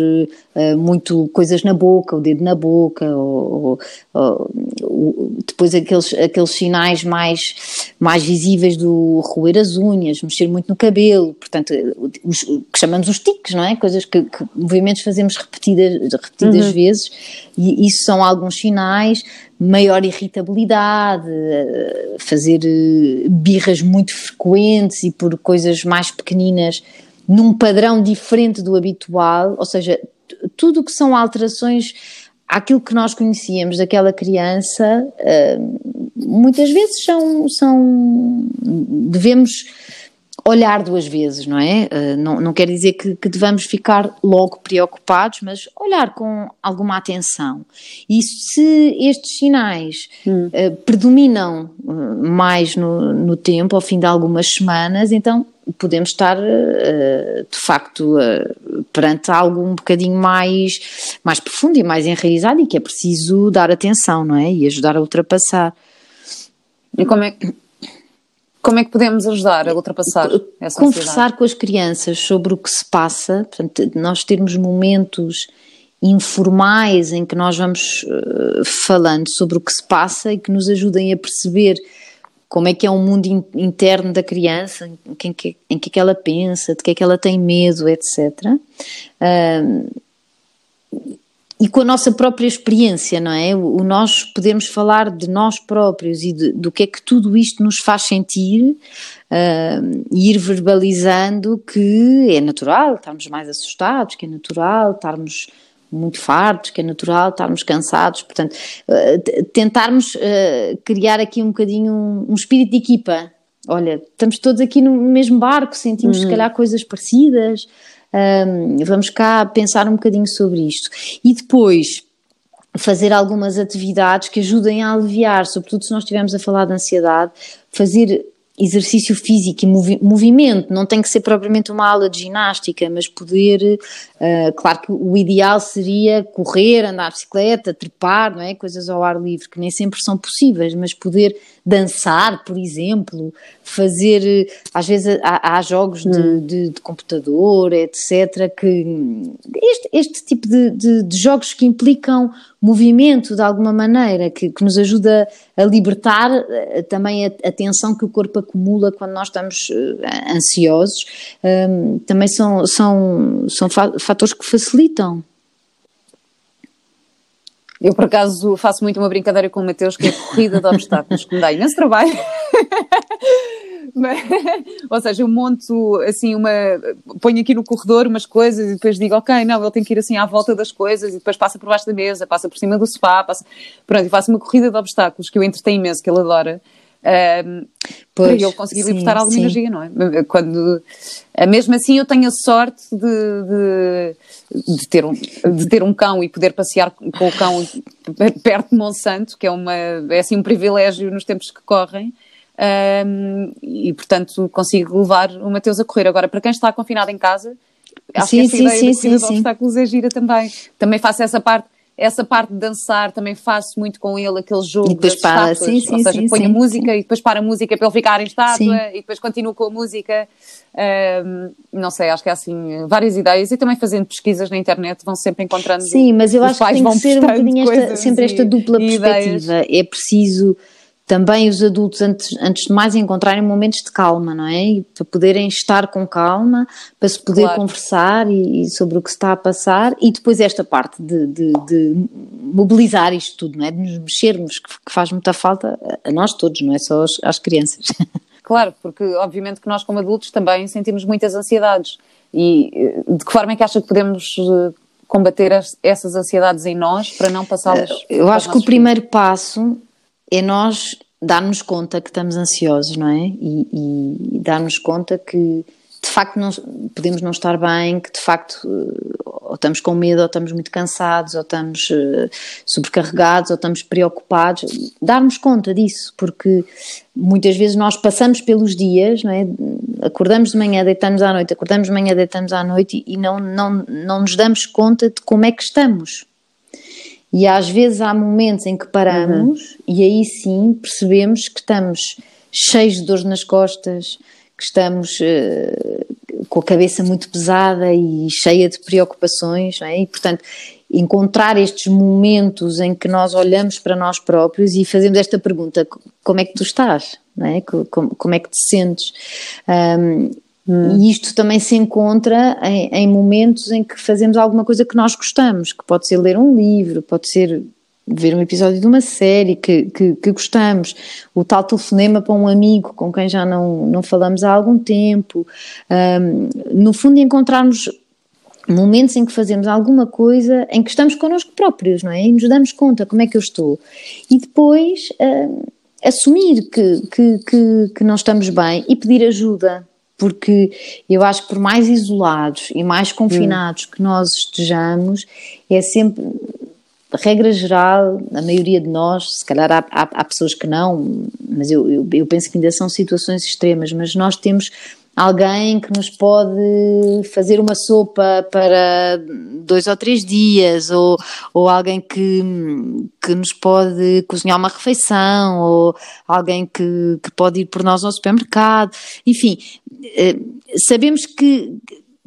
muito coisas na boca, o dedo na boca, ou, ou, ou, depois aqueles, aqueles sinais mais, mais visíveis do roer as unhas, mexer muito no cabelo, portanto, os, que chamamos os tiques, não é? Coisas que, que movimentos fazemos repetidas, repetidas uhum. vezes, e isso são alguns sinais, maior irritabilidade, fazer eh, birras muito frequentes e por coisas mais pequeninas num padrão diferente do habitual, ou seja, tudo que são alterações àquilo que nós conhecíamos daquela criança, eh, muitas vezes são, são devemos olhar duas vezes, não é? Uh, não, não quer dizer que, que devamos ficar logo preocupados, mas olhar com alguma atenção. E se estes sinais hum. uh, predominam uh, mais no, no, tempo, ao fim de algumas semanas, então podemos estar de facto perante algo um bocadinho mais, mais profundo e mais enraizado e que é preciso dar atenção, não é? E ajudar a ultrapassar. E como é que como é que podemos ajudar a ultrapassar essa Conversar ansiedade? com as crianças sobre o que se passa, portanto, nós termos momentos informais em que nós vamos uh, falando sobre o que se passa e que nos ajudem a perceber como é que é o mundo in interno da criança, em que, em que é que ela pensa, de que é que ela tem medo, etc. Uh, e com a nossa própria experiência, não é? O, nós podemos falar de nós próprios e de, do que é que tudo isto nos faz sentir uh, e ir verbalizando que é natural estarmos mais assustados, que é natural estarmos muito fartos, que é natural estarmos cansados, portanto, uh, tentarmos uh, criar aqui um bocadinho um, um, espírito de equipa. Olha, estamos todos aqui no mesmo barco, sentimos uhum. se calhar coisas parecidas, um, vamos cá pensar um bocadinho sobre isto. E depois fazer algumas atividades que ajudem a aliviar, sobretudo se nós estivermos a falar de ansiedade, fazer exercício físico e movi movimento, não tem que ser propriamente uma aula de ginástica, mas poder, uh, claro que o ideal seria correr, andar de bicicleta, trepar, não é? Coisas ao ar livre, que nem sempre são possíveis, mas poder dançar, por exemplo, fazer, às vezes há, há jogos de, hum. de, de, computador, etc., que este, este tipo de, de, de, jogos que implicam movimento de alguma maneira, que, que nos ajuda a libertar eh, também a, a, tensão que o corpo acumula quando nós estamos uh, ansiosos, um, também são, são, são fatores que facilitam. Eu, por acaso, faço muito uma brincadeira com o Mateus, que é a corrida de obstáculos, que me dá imenso trabalho. *laughs* ou seja, eu monto assim uma. ponho aqui no corredor umas coisas e depois digo, ok, não, ele tem que ir assim à volta das coisas e depois passa por baixo da mesa, passa por cima do sofá, passa. Pronto, e faço uma corrida de obstáculos que eu entretei imenso, que ele adora. Um, pois, para ele conseguir sim, libertar alguma sim. energia, não é? Quando, eh, mesmo assim, eu tenho a sorte de, de, de, ter um, de ter um cão e poder passear com o cão *laughs* perto de Monsanto, que é, uma, é assim um privilégio nos tempos que correm. Um, e portanto consigo levar o Mateus a correr. Agora, para quem está confinado em casa, acho sim, que essa sim, ideia sim, sim, de obstáculos é gira também. Também faço essa parte essa parte de dançar também faço muito com ele, aquele jogo e depois para, estátuas, sim, sim, ou seja, sim, ponho sim, a música sim. e depois para a música para ele ficar em estátua e depois continuo com a música. Um, não sei, acho que é assim, várias ideias e também fazendo pesquisas na internet vão sempre encontrando. Sim, mas eu acho que tem que ser um bocadinho esta, sempre esta dupla perspectiva. Ideias. É preciso também os adultos, antes, antes de mais, encontrarem momentos de calma, não é? E para poderem estar com calma, para se poder claro. conversar e, e, sobre o que está a passar, e depois esta parte de, de, de mobilizar isto tudo, não é? De nos mexermos, que, que, faz muita falta a nós todos, não é só às, às crianças. *laughs* Claro, porque obviamente que nós como adultos também sentimos muitas ansiedades. E eh, de que forma é que acha que podemos eh, combater essas ansiedades em nós para não passá-las? Eu acho que o primeiro passo é nós darmos conta que estamos ansiosos, não é? E, e darmos conta que de facto não, podemos não estar bem, que de facto eh, ou estamos com medo, ou estamos muito cansados, ou estamos uh, sobrecarregados, ou estamos preocupados. Darmos conta disso, porque muitas vezes nós passamos pelos dias, não é? acordamos de manhã, deitamos à noite, acordamos de manhã, deitamos à noite e, e não, não, não nos damos conta de como é que estamos. E às vezes há momentos em que paramos uhum. e aí sim percebemos que estamos cheios de dores nas costas, que estamos uh, com a cabeça muito pesada e cheia de preocupações, é? e portanto encontrar estes momentos em que nós olhamos para nós próprios e fazemos esta pergunta: como é que tu estás? É? Como, como, é que te sentes? Um, hum. E isto também se encontra em, em, momentos em que fazemos alguma coisa que nós gostamos, que pode ser ler um livro, pode ser ver um episódio de uma série que, que, que, gostamos, o tal telefonema para um amigo com quem já não, não falamos há algum tempo, um, no fundo encontrarmos momentos em que fazemos alguma coisa em que estamos connosco próprios, não é? E nos damos conta como é que eu estou. E depois um, assumir que, que, que, que não estamos bem e pedir ajuda, porque eu acho que por mais isolados e mais confinados hum. que nós estejamos, é sempre regra geral, a maioria de nós, se calhar há, há, há pessoas que não, mas eu, eu, eu, penso que ainda são situações extremas, mas nós temos alguém que nos pode fazer uma sopa para dois ou três dias, ou, ou alguém que, que nos pode cozinhar uma refeição, ou alguém que, que pode ir por nós ao supermercado, enfim, eh, sabemos que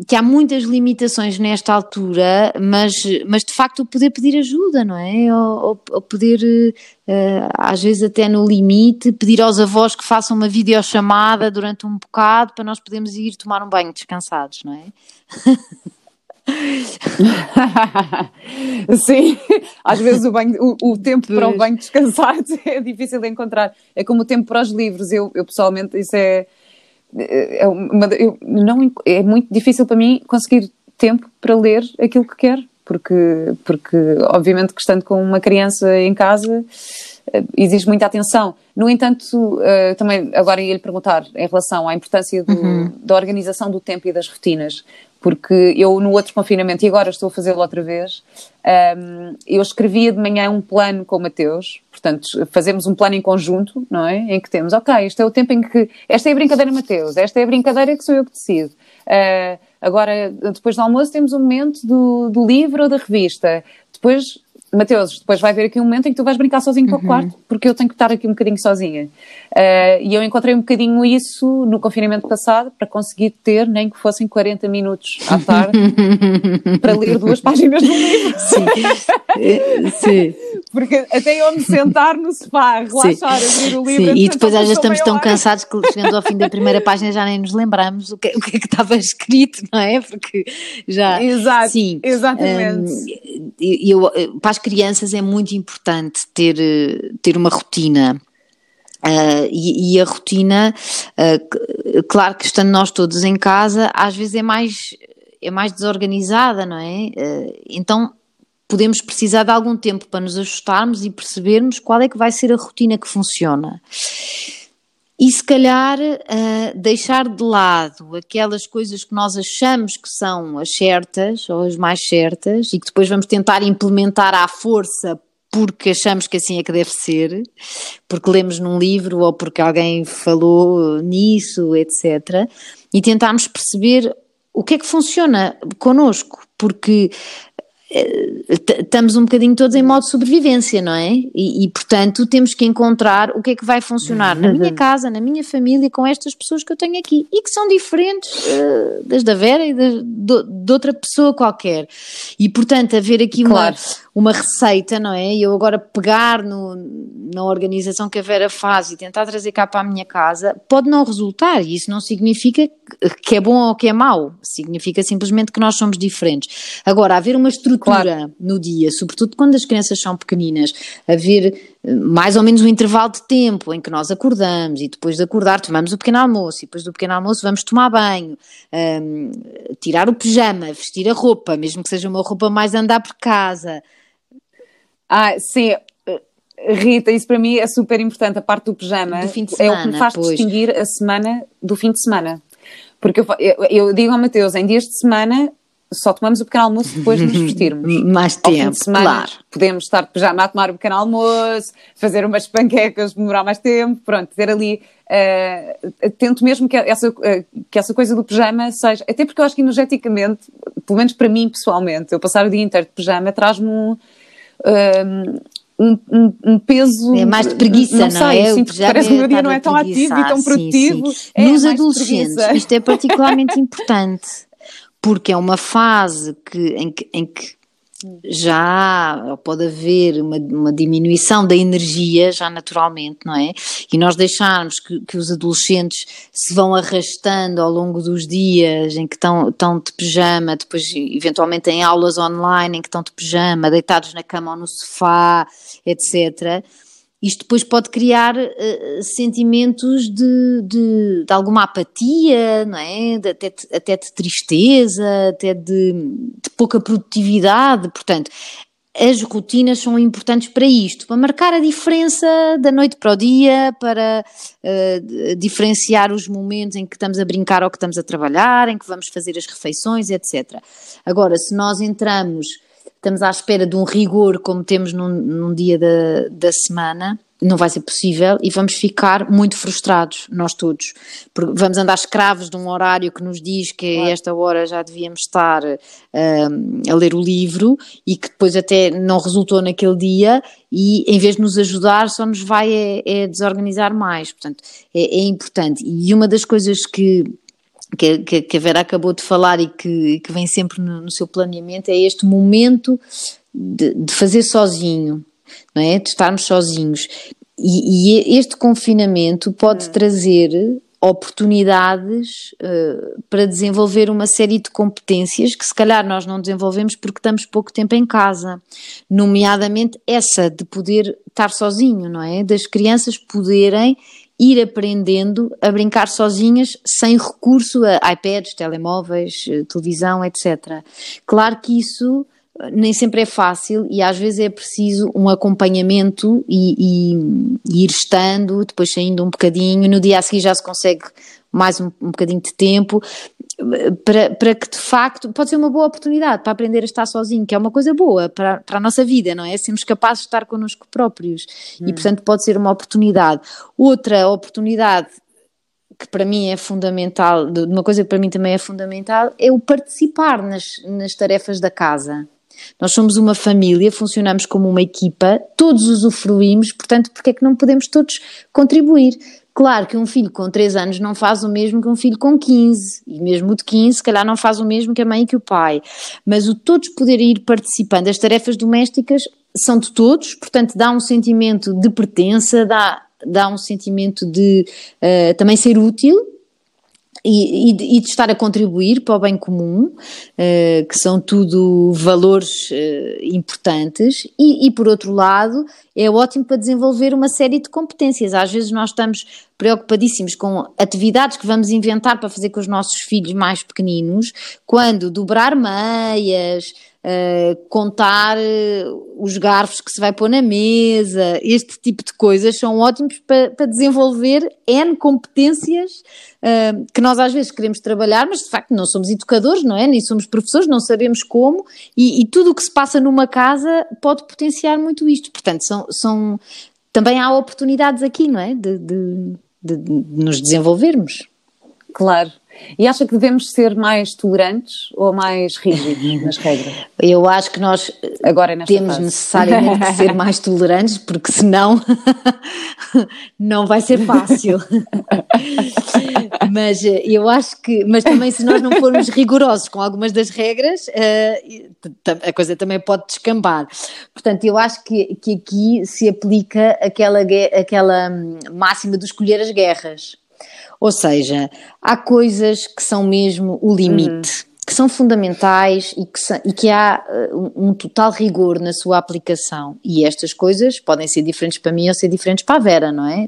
que há muitas limitações nesta altura, mas, mas de facto o poder pedir ajuda, não é? Ou, ou poder, uh, às vezes até no limite, pedir aos avós que façam uma videochamada durante um bocado para nós podermos ir tomar um banho descansados, não é? *laughs* Sim, às vezes o, banho, o, o tempo pois. para o banho descansado *laughs* é difícil de encontrar. É como o tempo para os livros. Eu, eu pessoalmente, isso é é, uma, eu, não, é muito difícil para mim conseguir tempo para ler aquilo que quero, porque, porque obviamente que estando com uma criança em casa eh, exige muita atenção. No entanto, uh, também agora ia lhe perguntar em relação à importância do, uhum. da organização do tempo e das rotinas, porque eu no outro confinamento, e agora estou a fazê-lo outra vez, um, eu escrevia de manhã um plano com o Mateus, portanto, fazemos um plano em conjunto, não é? Em que temos, ok, este é o tempo em que. Esta é a brincadeira, Mateus, esta é a brincadeira que sou eu que decido. Uh, agora, depois do almoço, temos um momento do, do livro ou da revista. Depois Mateus, depois vai haver aqui um momento em que tu vais brincar sozinho para o uhum. quarto, porque eu tenho que estar aqui um bocadinho sozinha. Uh, e eu encontrei um bocadinho isso no confinamento passado, para conseguir ter, nem que fossem 40 minutos à tarde, *laughs* para ler duas páginas do livro. Sim. Eh, sim. Porque até eu me sentar no sofá, relaxar, Sim. abrir o livro. Sim. E depois às vezes estamos tão cansados que chegando ao fim da primeira página já nem nos lembramos o que, o que é que estava escrito, não é? Porque já. Exato. Sim. Exatamente. Um, eu, eu, para as crianças é muito importante ter, ter uma rotina. Uh, e, e, a rotina, uh, claro que estando nós todos em casa, às vezes é mais, é mais desorganizada, não é? Uh, então podemos precisar de algum tempo para nos ajustarmos e percebermos qual é que vai ser a rotina que funciona. E se calhar uh, deixar de lado aquelas coisas que nós achamos que são as certas ou as mais certas e que depois vamos tentar implementar à força porque achamos que assim é que deve ser, porque lemos num livro ou porque alguém falou nisso, etc. E tentarmos perceber o que é que funciona connosco, porque estamos um bocadinho todos em modo de sobrevivência, não é? E, e, portanto temos que encontrar o que é que vai funcionar na minha casa, na minha família, com estas pessoas que eu tenho aqui e que são diferentes uh, das da Vera e de, outra pessoa qualquer. E portanto haver aqui claro. uma, uma receita, não é? E eu agora pegar no, na organização que a Vera faz e tentar trazer cá para a minha casa pode não resultar e isso não significa que é bom ou que é mau, significa simplesmente que nós somos diferentes. Agora, haver uma estrutura claro. no dia, sobretudo quando as crianças são pequeninas, haver eh, mais ou menos um intervalo de tempo em que nós acordamos e depois de acordar tomamos o pequeno almoço e depois do pequeno almoço vamos tomar banho, um, tirar o pijama, vestir a roupa, mesmo que seja uma roupa mais andar por casa. Ah, sim, eh, Rita, isso para mim é super importante, a parte do pijama. Do fim de semana, é o que me faz pois. distinguir a semana do fim de semana. Porque eu, eu, eu digo ao Mateus, em dias de semana só tomamos o pequeno almoço depois de nos *laughs* vestirmos. Mais Ao tempo, de semana, claro. Podemos estar já a tomar o pequeno almoço, fazer umas panquecas, demorar mais tempo, pronto, ter ali. Uh, tento mesmo que essa, uh, que essa coisa do pijama seja. Até porque eu acho que energeticamente, pelo menos para mim pessoalmente, eu passar o dia inteiro de pijama traz-me um. Um, um, um, peso. É mais de preguiça, não, não é? Sinto parece que o meu dia não é tão ativo e tão produtivo. Sim, sim. É Nos adolescentes, isto é particularmente *laughs* importante, porque é uma fase que, em, que, em que já pode haver uma, uma, diminuição da energia, já naturalmente, não é? E nós deixarmos que, que, os adolescentes se vão arrastando ao longo dos dias em que estão, estão de pijama, depois eventualmente em aulas online em que estão de pijama, deitados na cama ou no sofá, etc isto depois pode criar uh, sentimentos de, de, de, alguma apatia, não é? De, até, de, até de tristeza, até de, de pouca produtividade. Portanto, as rotinas são importantes para isto, para marcar a diferença da noite para o dia, para uh, diferenciar os momentos em que estamos a brincar ou que estamos a trabalhar, em que vamos fazer as refeições, etc. Agora, se nós entramos estamos à espera de um rigor como temos num, num dia da, da semana, não vai ser possível e vamos ficar muito frustrados, nós todos. Porque vamos andar escravos de um horário que nos diz que claro. a esta hora já devíamos estar um, a ler o livro e que depois até não resultou naquele dia e em vez de nos ajudar só nos vai é, é desorganizar mais. Portanto, é, é importante. E uma das coisas que que, que, que, a Vera acabou de falar e que, que vem sempre no, no seu planeamento é este momento de, de, fazer sozinho, não é? De estarmos sozinhos. E, e este confinamento pode hum. trazer oportunidades uh, para desenvolver uma série de competências que se calhar nós não desenvolvemos porque estamos pouco tempo em casa, nomeadamente essa de poder estar sozinho, não é? Das crianças poderem ir aprendendo a brincar sozinhas sem recurso a iPads, telemóveis, eh, televisão, etc. Claro que isso eh, nem sempre é fácil e às vezes é preciso um acompanhamento e, e, e ir estando, depois saindo um bocadinho, no dia a seguir já se consegue mais um, um bocadinho de tempo para, para que de facto pode ser uma boa oportunidade para aprender a estar sozinho, que é uma coisa boa para, para a nossa vida, não é? Sermos capazes de estar connosco próprios hum. e, portanto, pode ser uma oportunidade. Outra oportunidade que para mim é fundamental, uma coisa que para mim também é fundamental, é o participar nas, nas tarefas da casa. Nós somos uma família, funcionamos como uma equipa, todos usufruímos, portanto, porque é que não podemos todos contribuir? Claro que um filho com 3 anos não faz o mesmo que um filho com 15, e mesmo o de 15, se calhar, não faz o mesmo que a mãe e que o pai. Mas o todos poderem ir participando, as tarefas domésticas são de todos, portanto, dá um sentimento de pertença, dá, dá um sentimento de uh, também ser útil, e, e, e, de, estar a contribuir para o bem comum, uh, que são tudo valores uh, importantes, e, e, por outro lado é ótimo para desenvolver uma série de competências. Às vezes nós estamos preocupadíssimos com atividades que vamos inventar para fazer com os nossos filhos mais pequeninos, quando dobrar meias, uh, contar uh, os garfos que se vai pôr na mesa, este tipo de coisas são ótimos para, para desenvolver N competências uh, que nós às vezes queremos trabalhar, mas de facto não somos educadores, não é? Nem somos professores, não sabemos como, e, e tudo o que se passa numa casa pode potenciar muito isto. Portanto, são, são também há oportunidades aqui, não é? de, de, de, de nos desenvolvermos. Claro. E acha que devemos ser mais tolerantes ou mais rígidos nas regras? Eu acho que nós Agora, temos fase. necessariamente que ser mais tolerantes, porque senão *laughs* não vai ser fácil. *laughs* mas eh, eu acho que, mas também se nós não formos rigorosos com algumas das regras, eh, a coisa também pode descambar. Portanto, eu acho que, que aqui se aplica aquela, aquela hum, máxima de escolher as guerras ou seja, há coisas que são mesmo o limite. Uhum. Que são fundamentais e que, e que há uh, um total rigor na sua aplicação. E estas coisas podem ser diferentes para mim ou ser diferentes para a Vera, não é?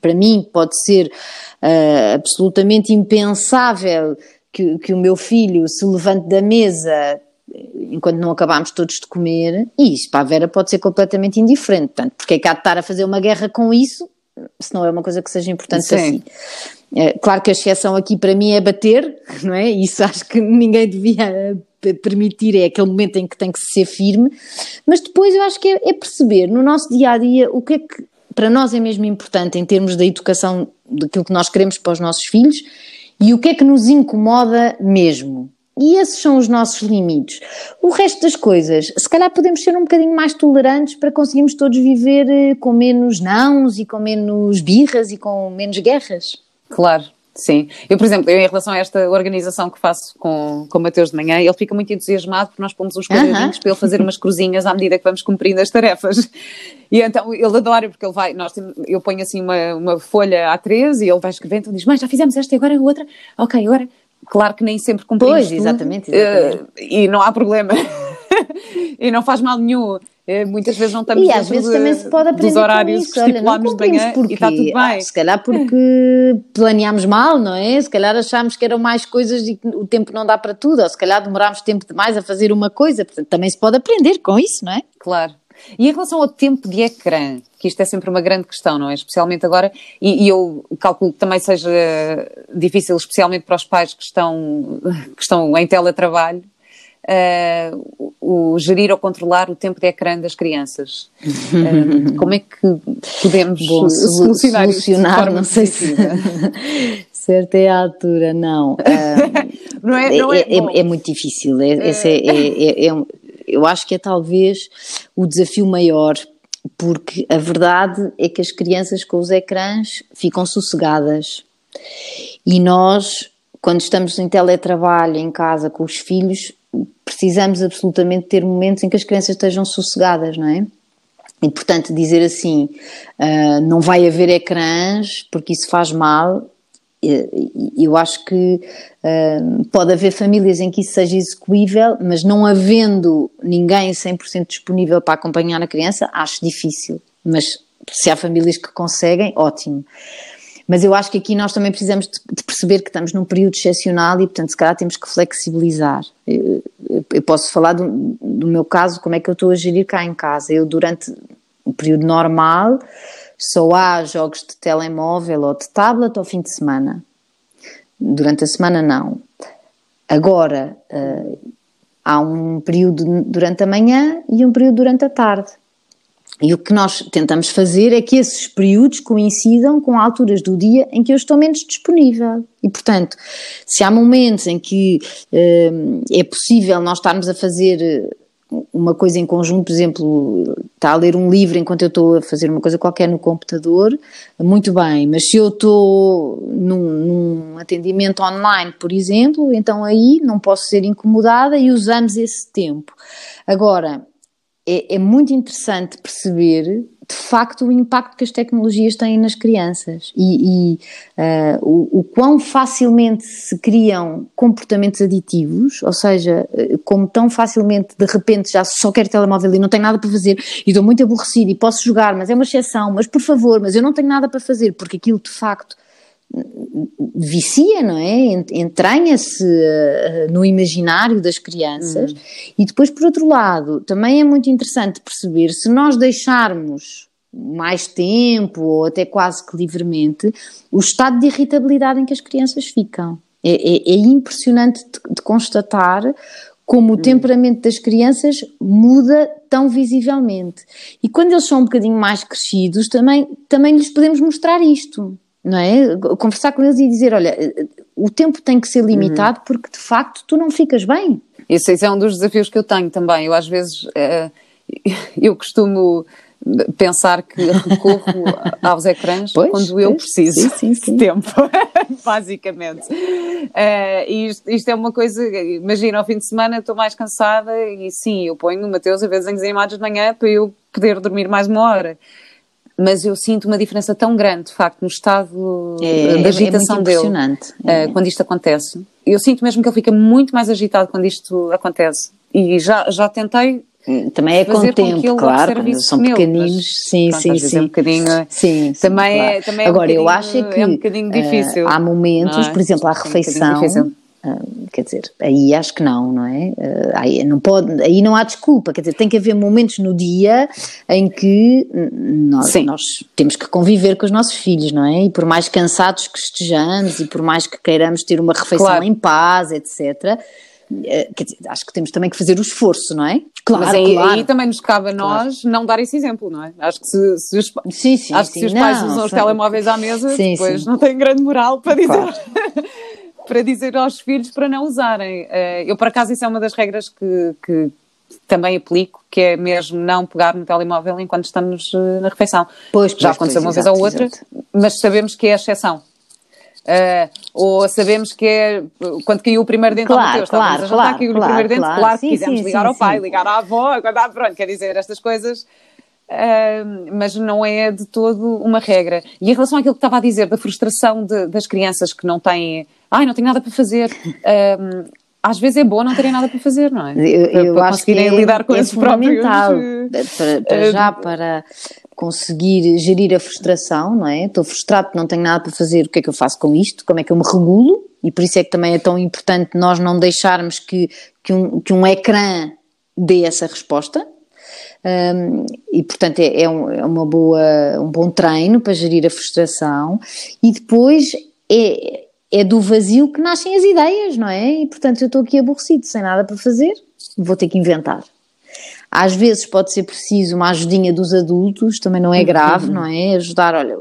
Para mim pode ser uh, absolutamente impensável que, que o meu filho se levante da mesa enquanto não acabámos todos de comer, e isso para a Vera pode ser completamente indiferente. Portanto, porque é que há de estar a fazer uma guerra com isso, se não é uma coisa que seja importante Sim. assim. É, claro que a exceção aqui para mim é bater, *laughs* não é? Isso acho que ninguém devia permitir, é aquele momento em que tem que ser firme, mas depois eu acho que é, é perceber no nosso dia a dia o que é que para nós é mesmo importante em termos da educação daquilo que nós queremos para os nossos filhos e o que é que nos incomoda mesmo. E esses são os nossos limites. O resto das coisas, se calhar podemos ser um bocadinho mais tolerantes para conseguirmos todos viver eh, com menos nãos e com menos birras e com menos guerras. Claro. Sim, eu por exemplo, eu em relação a esta organização que faço com, com o Mateus de manhã, ele fica muito entusiasmado porque nós pomos uns quadradinhos uh -huh. para ele fazer umas cruzinhas à medida que vamos cumprindo as tarefas. E então ele adora porque ele vai, nós temos, eu ponho assim uma, uma folha A3 e ele vai escrevendo e diz, mãe, já fizemos esta e agora a outra, ok, agora, claro que nem sempre cumprimos Pois, exatamente, exatamente. Uh, e não há problema. *laughs* e não faz mal nenhum. É, muitas vezes não estamos e às vezes de, também se pode aprender dos horários que estipulamos de manhã porque, e está tudo bem. Ah, se calhar porque *laughs* planeámos mal, não é? Se calhar achámos que eram mais coisas e que o tempo não dá para tudo, ou se calhar demorámos tempo demais a fazer uma coisa, portanto também se pode aprender com isso, não é? Claro. E em relação ao tempo de ecrã, que isto é sempre uma grande questão, não é? Especialmente agora, e, e, eu calculo que também seja difícil, especialmente para os pais que estão, que estão em teletrabalho, uh, o gerir ou controlar o tempo de ecrã das crianças. Uh, *laughs* como é que podemos Bom, solucionar, solucionar não sei se *laughs* certo é a altura, não. *laughs* Uh, não, é, não é, é, é, é, muito difícil. É, é, é, eu acho que é talvez o desafio maior porque a verdade é que as crianças com os ecrãs ficam sossegadas e nós, quando estamos em teletrabalho em casa com os filhos, precisamos absolutamente ter momentos em que as crianças estejam sossegadas, não é? E, portanto, dizer assim, uh, não vai haver ecrãs porque isso faz mal, eu acho que uh, pode haver famílias em que isso seja execuível, mas não havendo ninguém 100% disponível para acompanhar a criança, acho difícil. Mas se há famílias que conseguem, ótimo. Mas eu acho que aqui nós também precisamos de, perceber que estamos num período excepcional e, portanto, se calhar temos que flexibilizar. Eu, eu posso falar do, do, meu caso, como é que eu estou a gerir cá em casa. Eu, durante o período normal, só há jogos de telemóvel ou de tablet ao fim de semana. Durante a semana, não. Agora, uh, há um período durante a manhã e um período durante a tarde. E o que nós tentamos fazer é que esses períodos coincidam com alturas do dia em que eu estou menos disponível. E, portanto, se há momentos em que uh, é possível nós estarmos a fazer eh, uma coisa em conjunto, por exemplo, está a ler um livro enquanto eu estou a fazer uma coisa qualquer no computador, muito bem, mas se eu estou num, num atendimento online, por exemplo, então aí não posso ser incomodada e usamos esse tempo. Agora, é, é, muito interessante perceber de facto o impacto que as tecnologias têm nas crianças. E, e uh, o, o, quão facilmente se criam comportamentos aditivos, ou seja, eh, como tão facilmente de repente já só quero telemóvel e não tenho nada para fazer e estou muito aborrecido e posso jogar, mas é uma exceção, mas por favor, mas eu não tenho nada para fazer porque aquilo de facto vicia, não é? Entranha-se uh, no imaginário das crianças. Uhum. E depois, por outro lado, também é muito interessante perceber se nós deixarmos mais tempo ou até quase que livremente o estado de irritabilidade em que as crianças ficam. É, é, é impressionante de, de, constatar como o uhum. temperamento das crianças muda tão visivelmente. E quando eles são um bocadinho mais crescidos, também, também lhes podemos mostrar isto não é? Conversar com eles e dizer, olha, o tempo tem que ser limitado uhum. porque de facto tu não ficas bem. Isso, é um dos desafios que eu tenho também. Eu às vezes, uh, *laughs* eu costumo pensar que recorro aos ecrãs pois, quando eu preciso sim, sim, sim. de tempo, *laughs* basicamente. Uh, e isto, isto, é uma coisa, imagina, ao fim de semana estou mais cansada e sim, eu ponho o Mateus a ver desenhos animados de manhã para eu poder dormir mais uma hora mas eu sinto uma diferença tão grande, de facto, no estado é, de agitação é dele é. quando isto acontece. Eu sinto mesmo que ele fica muito mais agitado quando isto acontece. E já, já tentei. Também é com o tempo, com claro, quando são pequeninos, mas, sim, pronto, sim, sim. É um bocadinho, sim, sim também, claro. é, também é Agora, um eu acho que é um bocadinho difícil. Uh, há momentos, é? por exemplo, à refeição, um Uh, quer dizer, aí acho que não, não é? Uh, aí, não pode, aí não há desculpa, quer dizer, tem que haver momentos no dia em que nós, nós, temos que conviver com os nossos filhos, não é? E por mais cansados que estejamos e por mais que queiramos ter uma refeição claro. em paz, etc., uh, quer dizer, acho que temos também que fazer o esforço, não é? Claro, Mas aí, claro. aí também nos cabe a nós claro. não dar esse exemplo, não é? Acho que se, se os, sim, sim, acho sim. Que se os pais não, usam os telemóveis à mesa, depois não têm grande moral para dizer. *laughs* para dizer aos filhos para não usarem. Uh, eu, por acaso, isso é uma das regras que, que também aplico, que é mesmo não pegar no telemóvel enquanto estamos uh, na refeição. Pois, Já aconteceu uma vez ou outra, exato. mas sabemos que é a exceção. Uh, ou sabemos que é quando caiu o primeiro dente claro, ao Mateus, claro, jantar, claro, caiu claro, o primeiro claro, dente, claro, que quisemos sim, ligar sim, ao pai, sim. ligar à avó, agora pronto, quer dizer, estas coisas Uh, mas não é de todo uma regra. E em relação àquilo que estava a dizer, da frustração de, das crianças que não têm, ai, não tenho nada para fazer, uh, às vezes é bom não terem nada para fazer, não é? Eu, eu para acho que é, lidar com é esses fundamental próprios, para, para já para conseguir gerir a frustração, não é? Estou frustrado, não tenho nada para fazer, o que é que eu faço com isto? Como é que eu me regulo? E por isso é que também é tão importante nós não deixarmos que, que, um, que um ecrã dê essa resposta, um, e portanto é, é, um, é, uma boa, um bom treino para gerir a frustração e depois é, é do vazio que nascem as ideias, não é? E portanto eu estou aqui aborrecido, sem nada para fazer, vou ter que inventar. Às vezes pode ser preciso uma ajudinha dos adultos, também não é grave, uhum. não é? Ajudar, olha,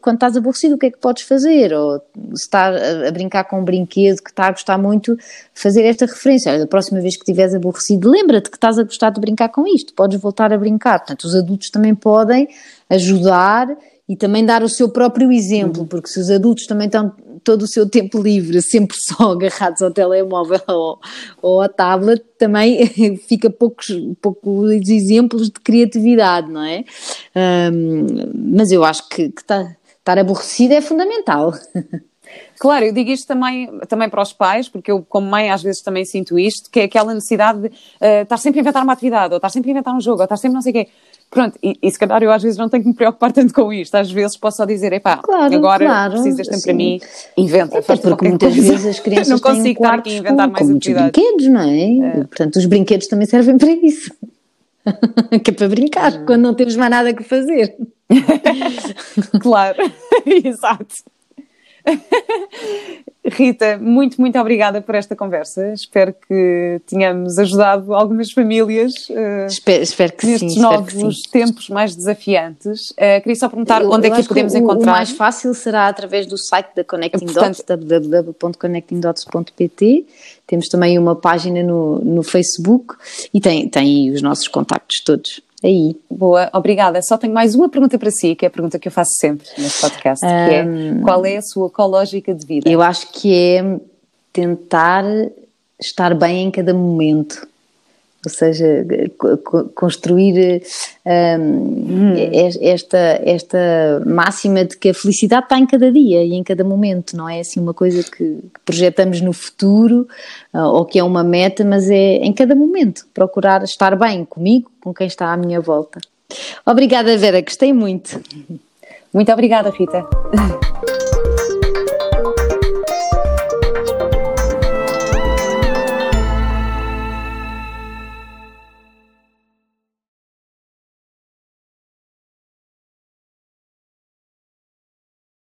quando estás aborrecido, o que é que podes fazer? Ou se está a, brincar com um brinquedo que está a gostar muito, fazer esta referência. Olha, da próxima vez que estiveres aborrecido, lembra-te que estás a gostar de brincar com isto, podes voltar a brincar. Portanto, os adultos também podem ajudar e também dar o seu próprio exemplo, uhum. porque se os adultos também estão todo o seu tempo livre *laughs* sempre só agarrados ao telemóvel ou, ou à tablet, também *laughs* fica poucos, poucos exemplos de criatividade, não é? Um, mas eu acho que, que tá, estar aborrecido é fundamental. *laughs* Claro, eu digo isto também, também para os pais, porque eu, como mãe, às vezes também sinto isto, que é aquela necessidade de uh, estar sempre a inventar uma atividade, ou estar sempre a inventar um jogo, ou estar sempre não sei o quê. Pronto, e, e, se calhar eu às vezes não tenho que me preocupar tanto com isto. Às vezes posso só dizer, epá, claro, agora claro, precisas tempo para mim, inventa, faz porque muitas coisa. vezes as *laughs* crianças não consigo têm estar aqui a inventar com, mais com muitos brinquedos, não é? é? Portanto, os brinquedos também servem para isso. *laughs* que é para brincar, hum. quando não temos mais nada que fazer. *laughs* claro, exato. *laughs* Rita, muito, muito obrigada por esta conversa. Espero que tenhamos ajudado algumas famílias uh, espero, espero que nestes sim, novos tempos mais desafiantes. Uh, queria só perguntar eu, onde é que podemos o, encontrar. O mais fácil será através do site da Connecting Dots, www.connectingdots.pt. Temos também uma página no, no Facebook e tem, tem os nossos contactos todos aí. Boa, obrigada. Só tenho mais uma pergunta para si, que é a pergunta que eu faço sempre neste podcast, um, que é qual é a sua ecológica de vida? Eu acho que é tentar estar bem em cada momento ou seja, construir um, hum. esta, esta máxima de que a felicidade está em cada dia e em cada momento, não é assim uma coisa que, projetamos no futuro uh, ou que é uma meta, mas é em cada momento procurar estar bem comigo, com quem está à minha volta. Obrigada, Vera, gostei muito. Muito obrigada, Rita. *laughs*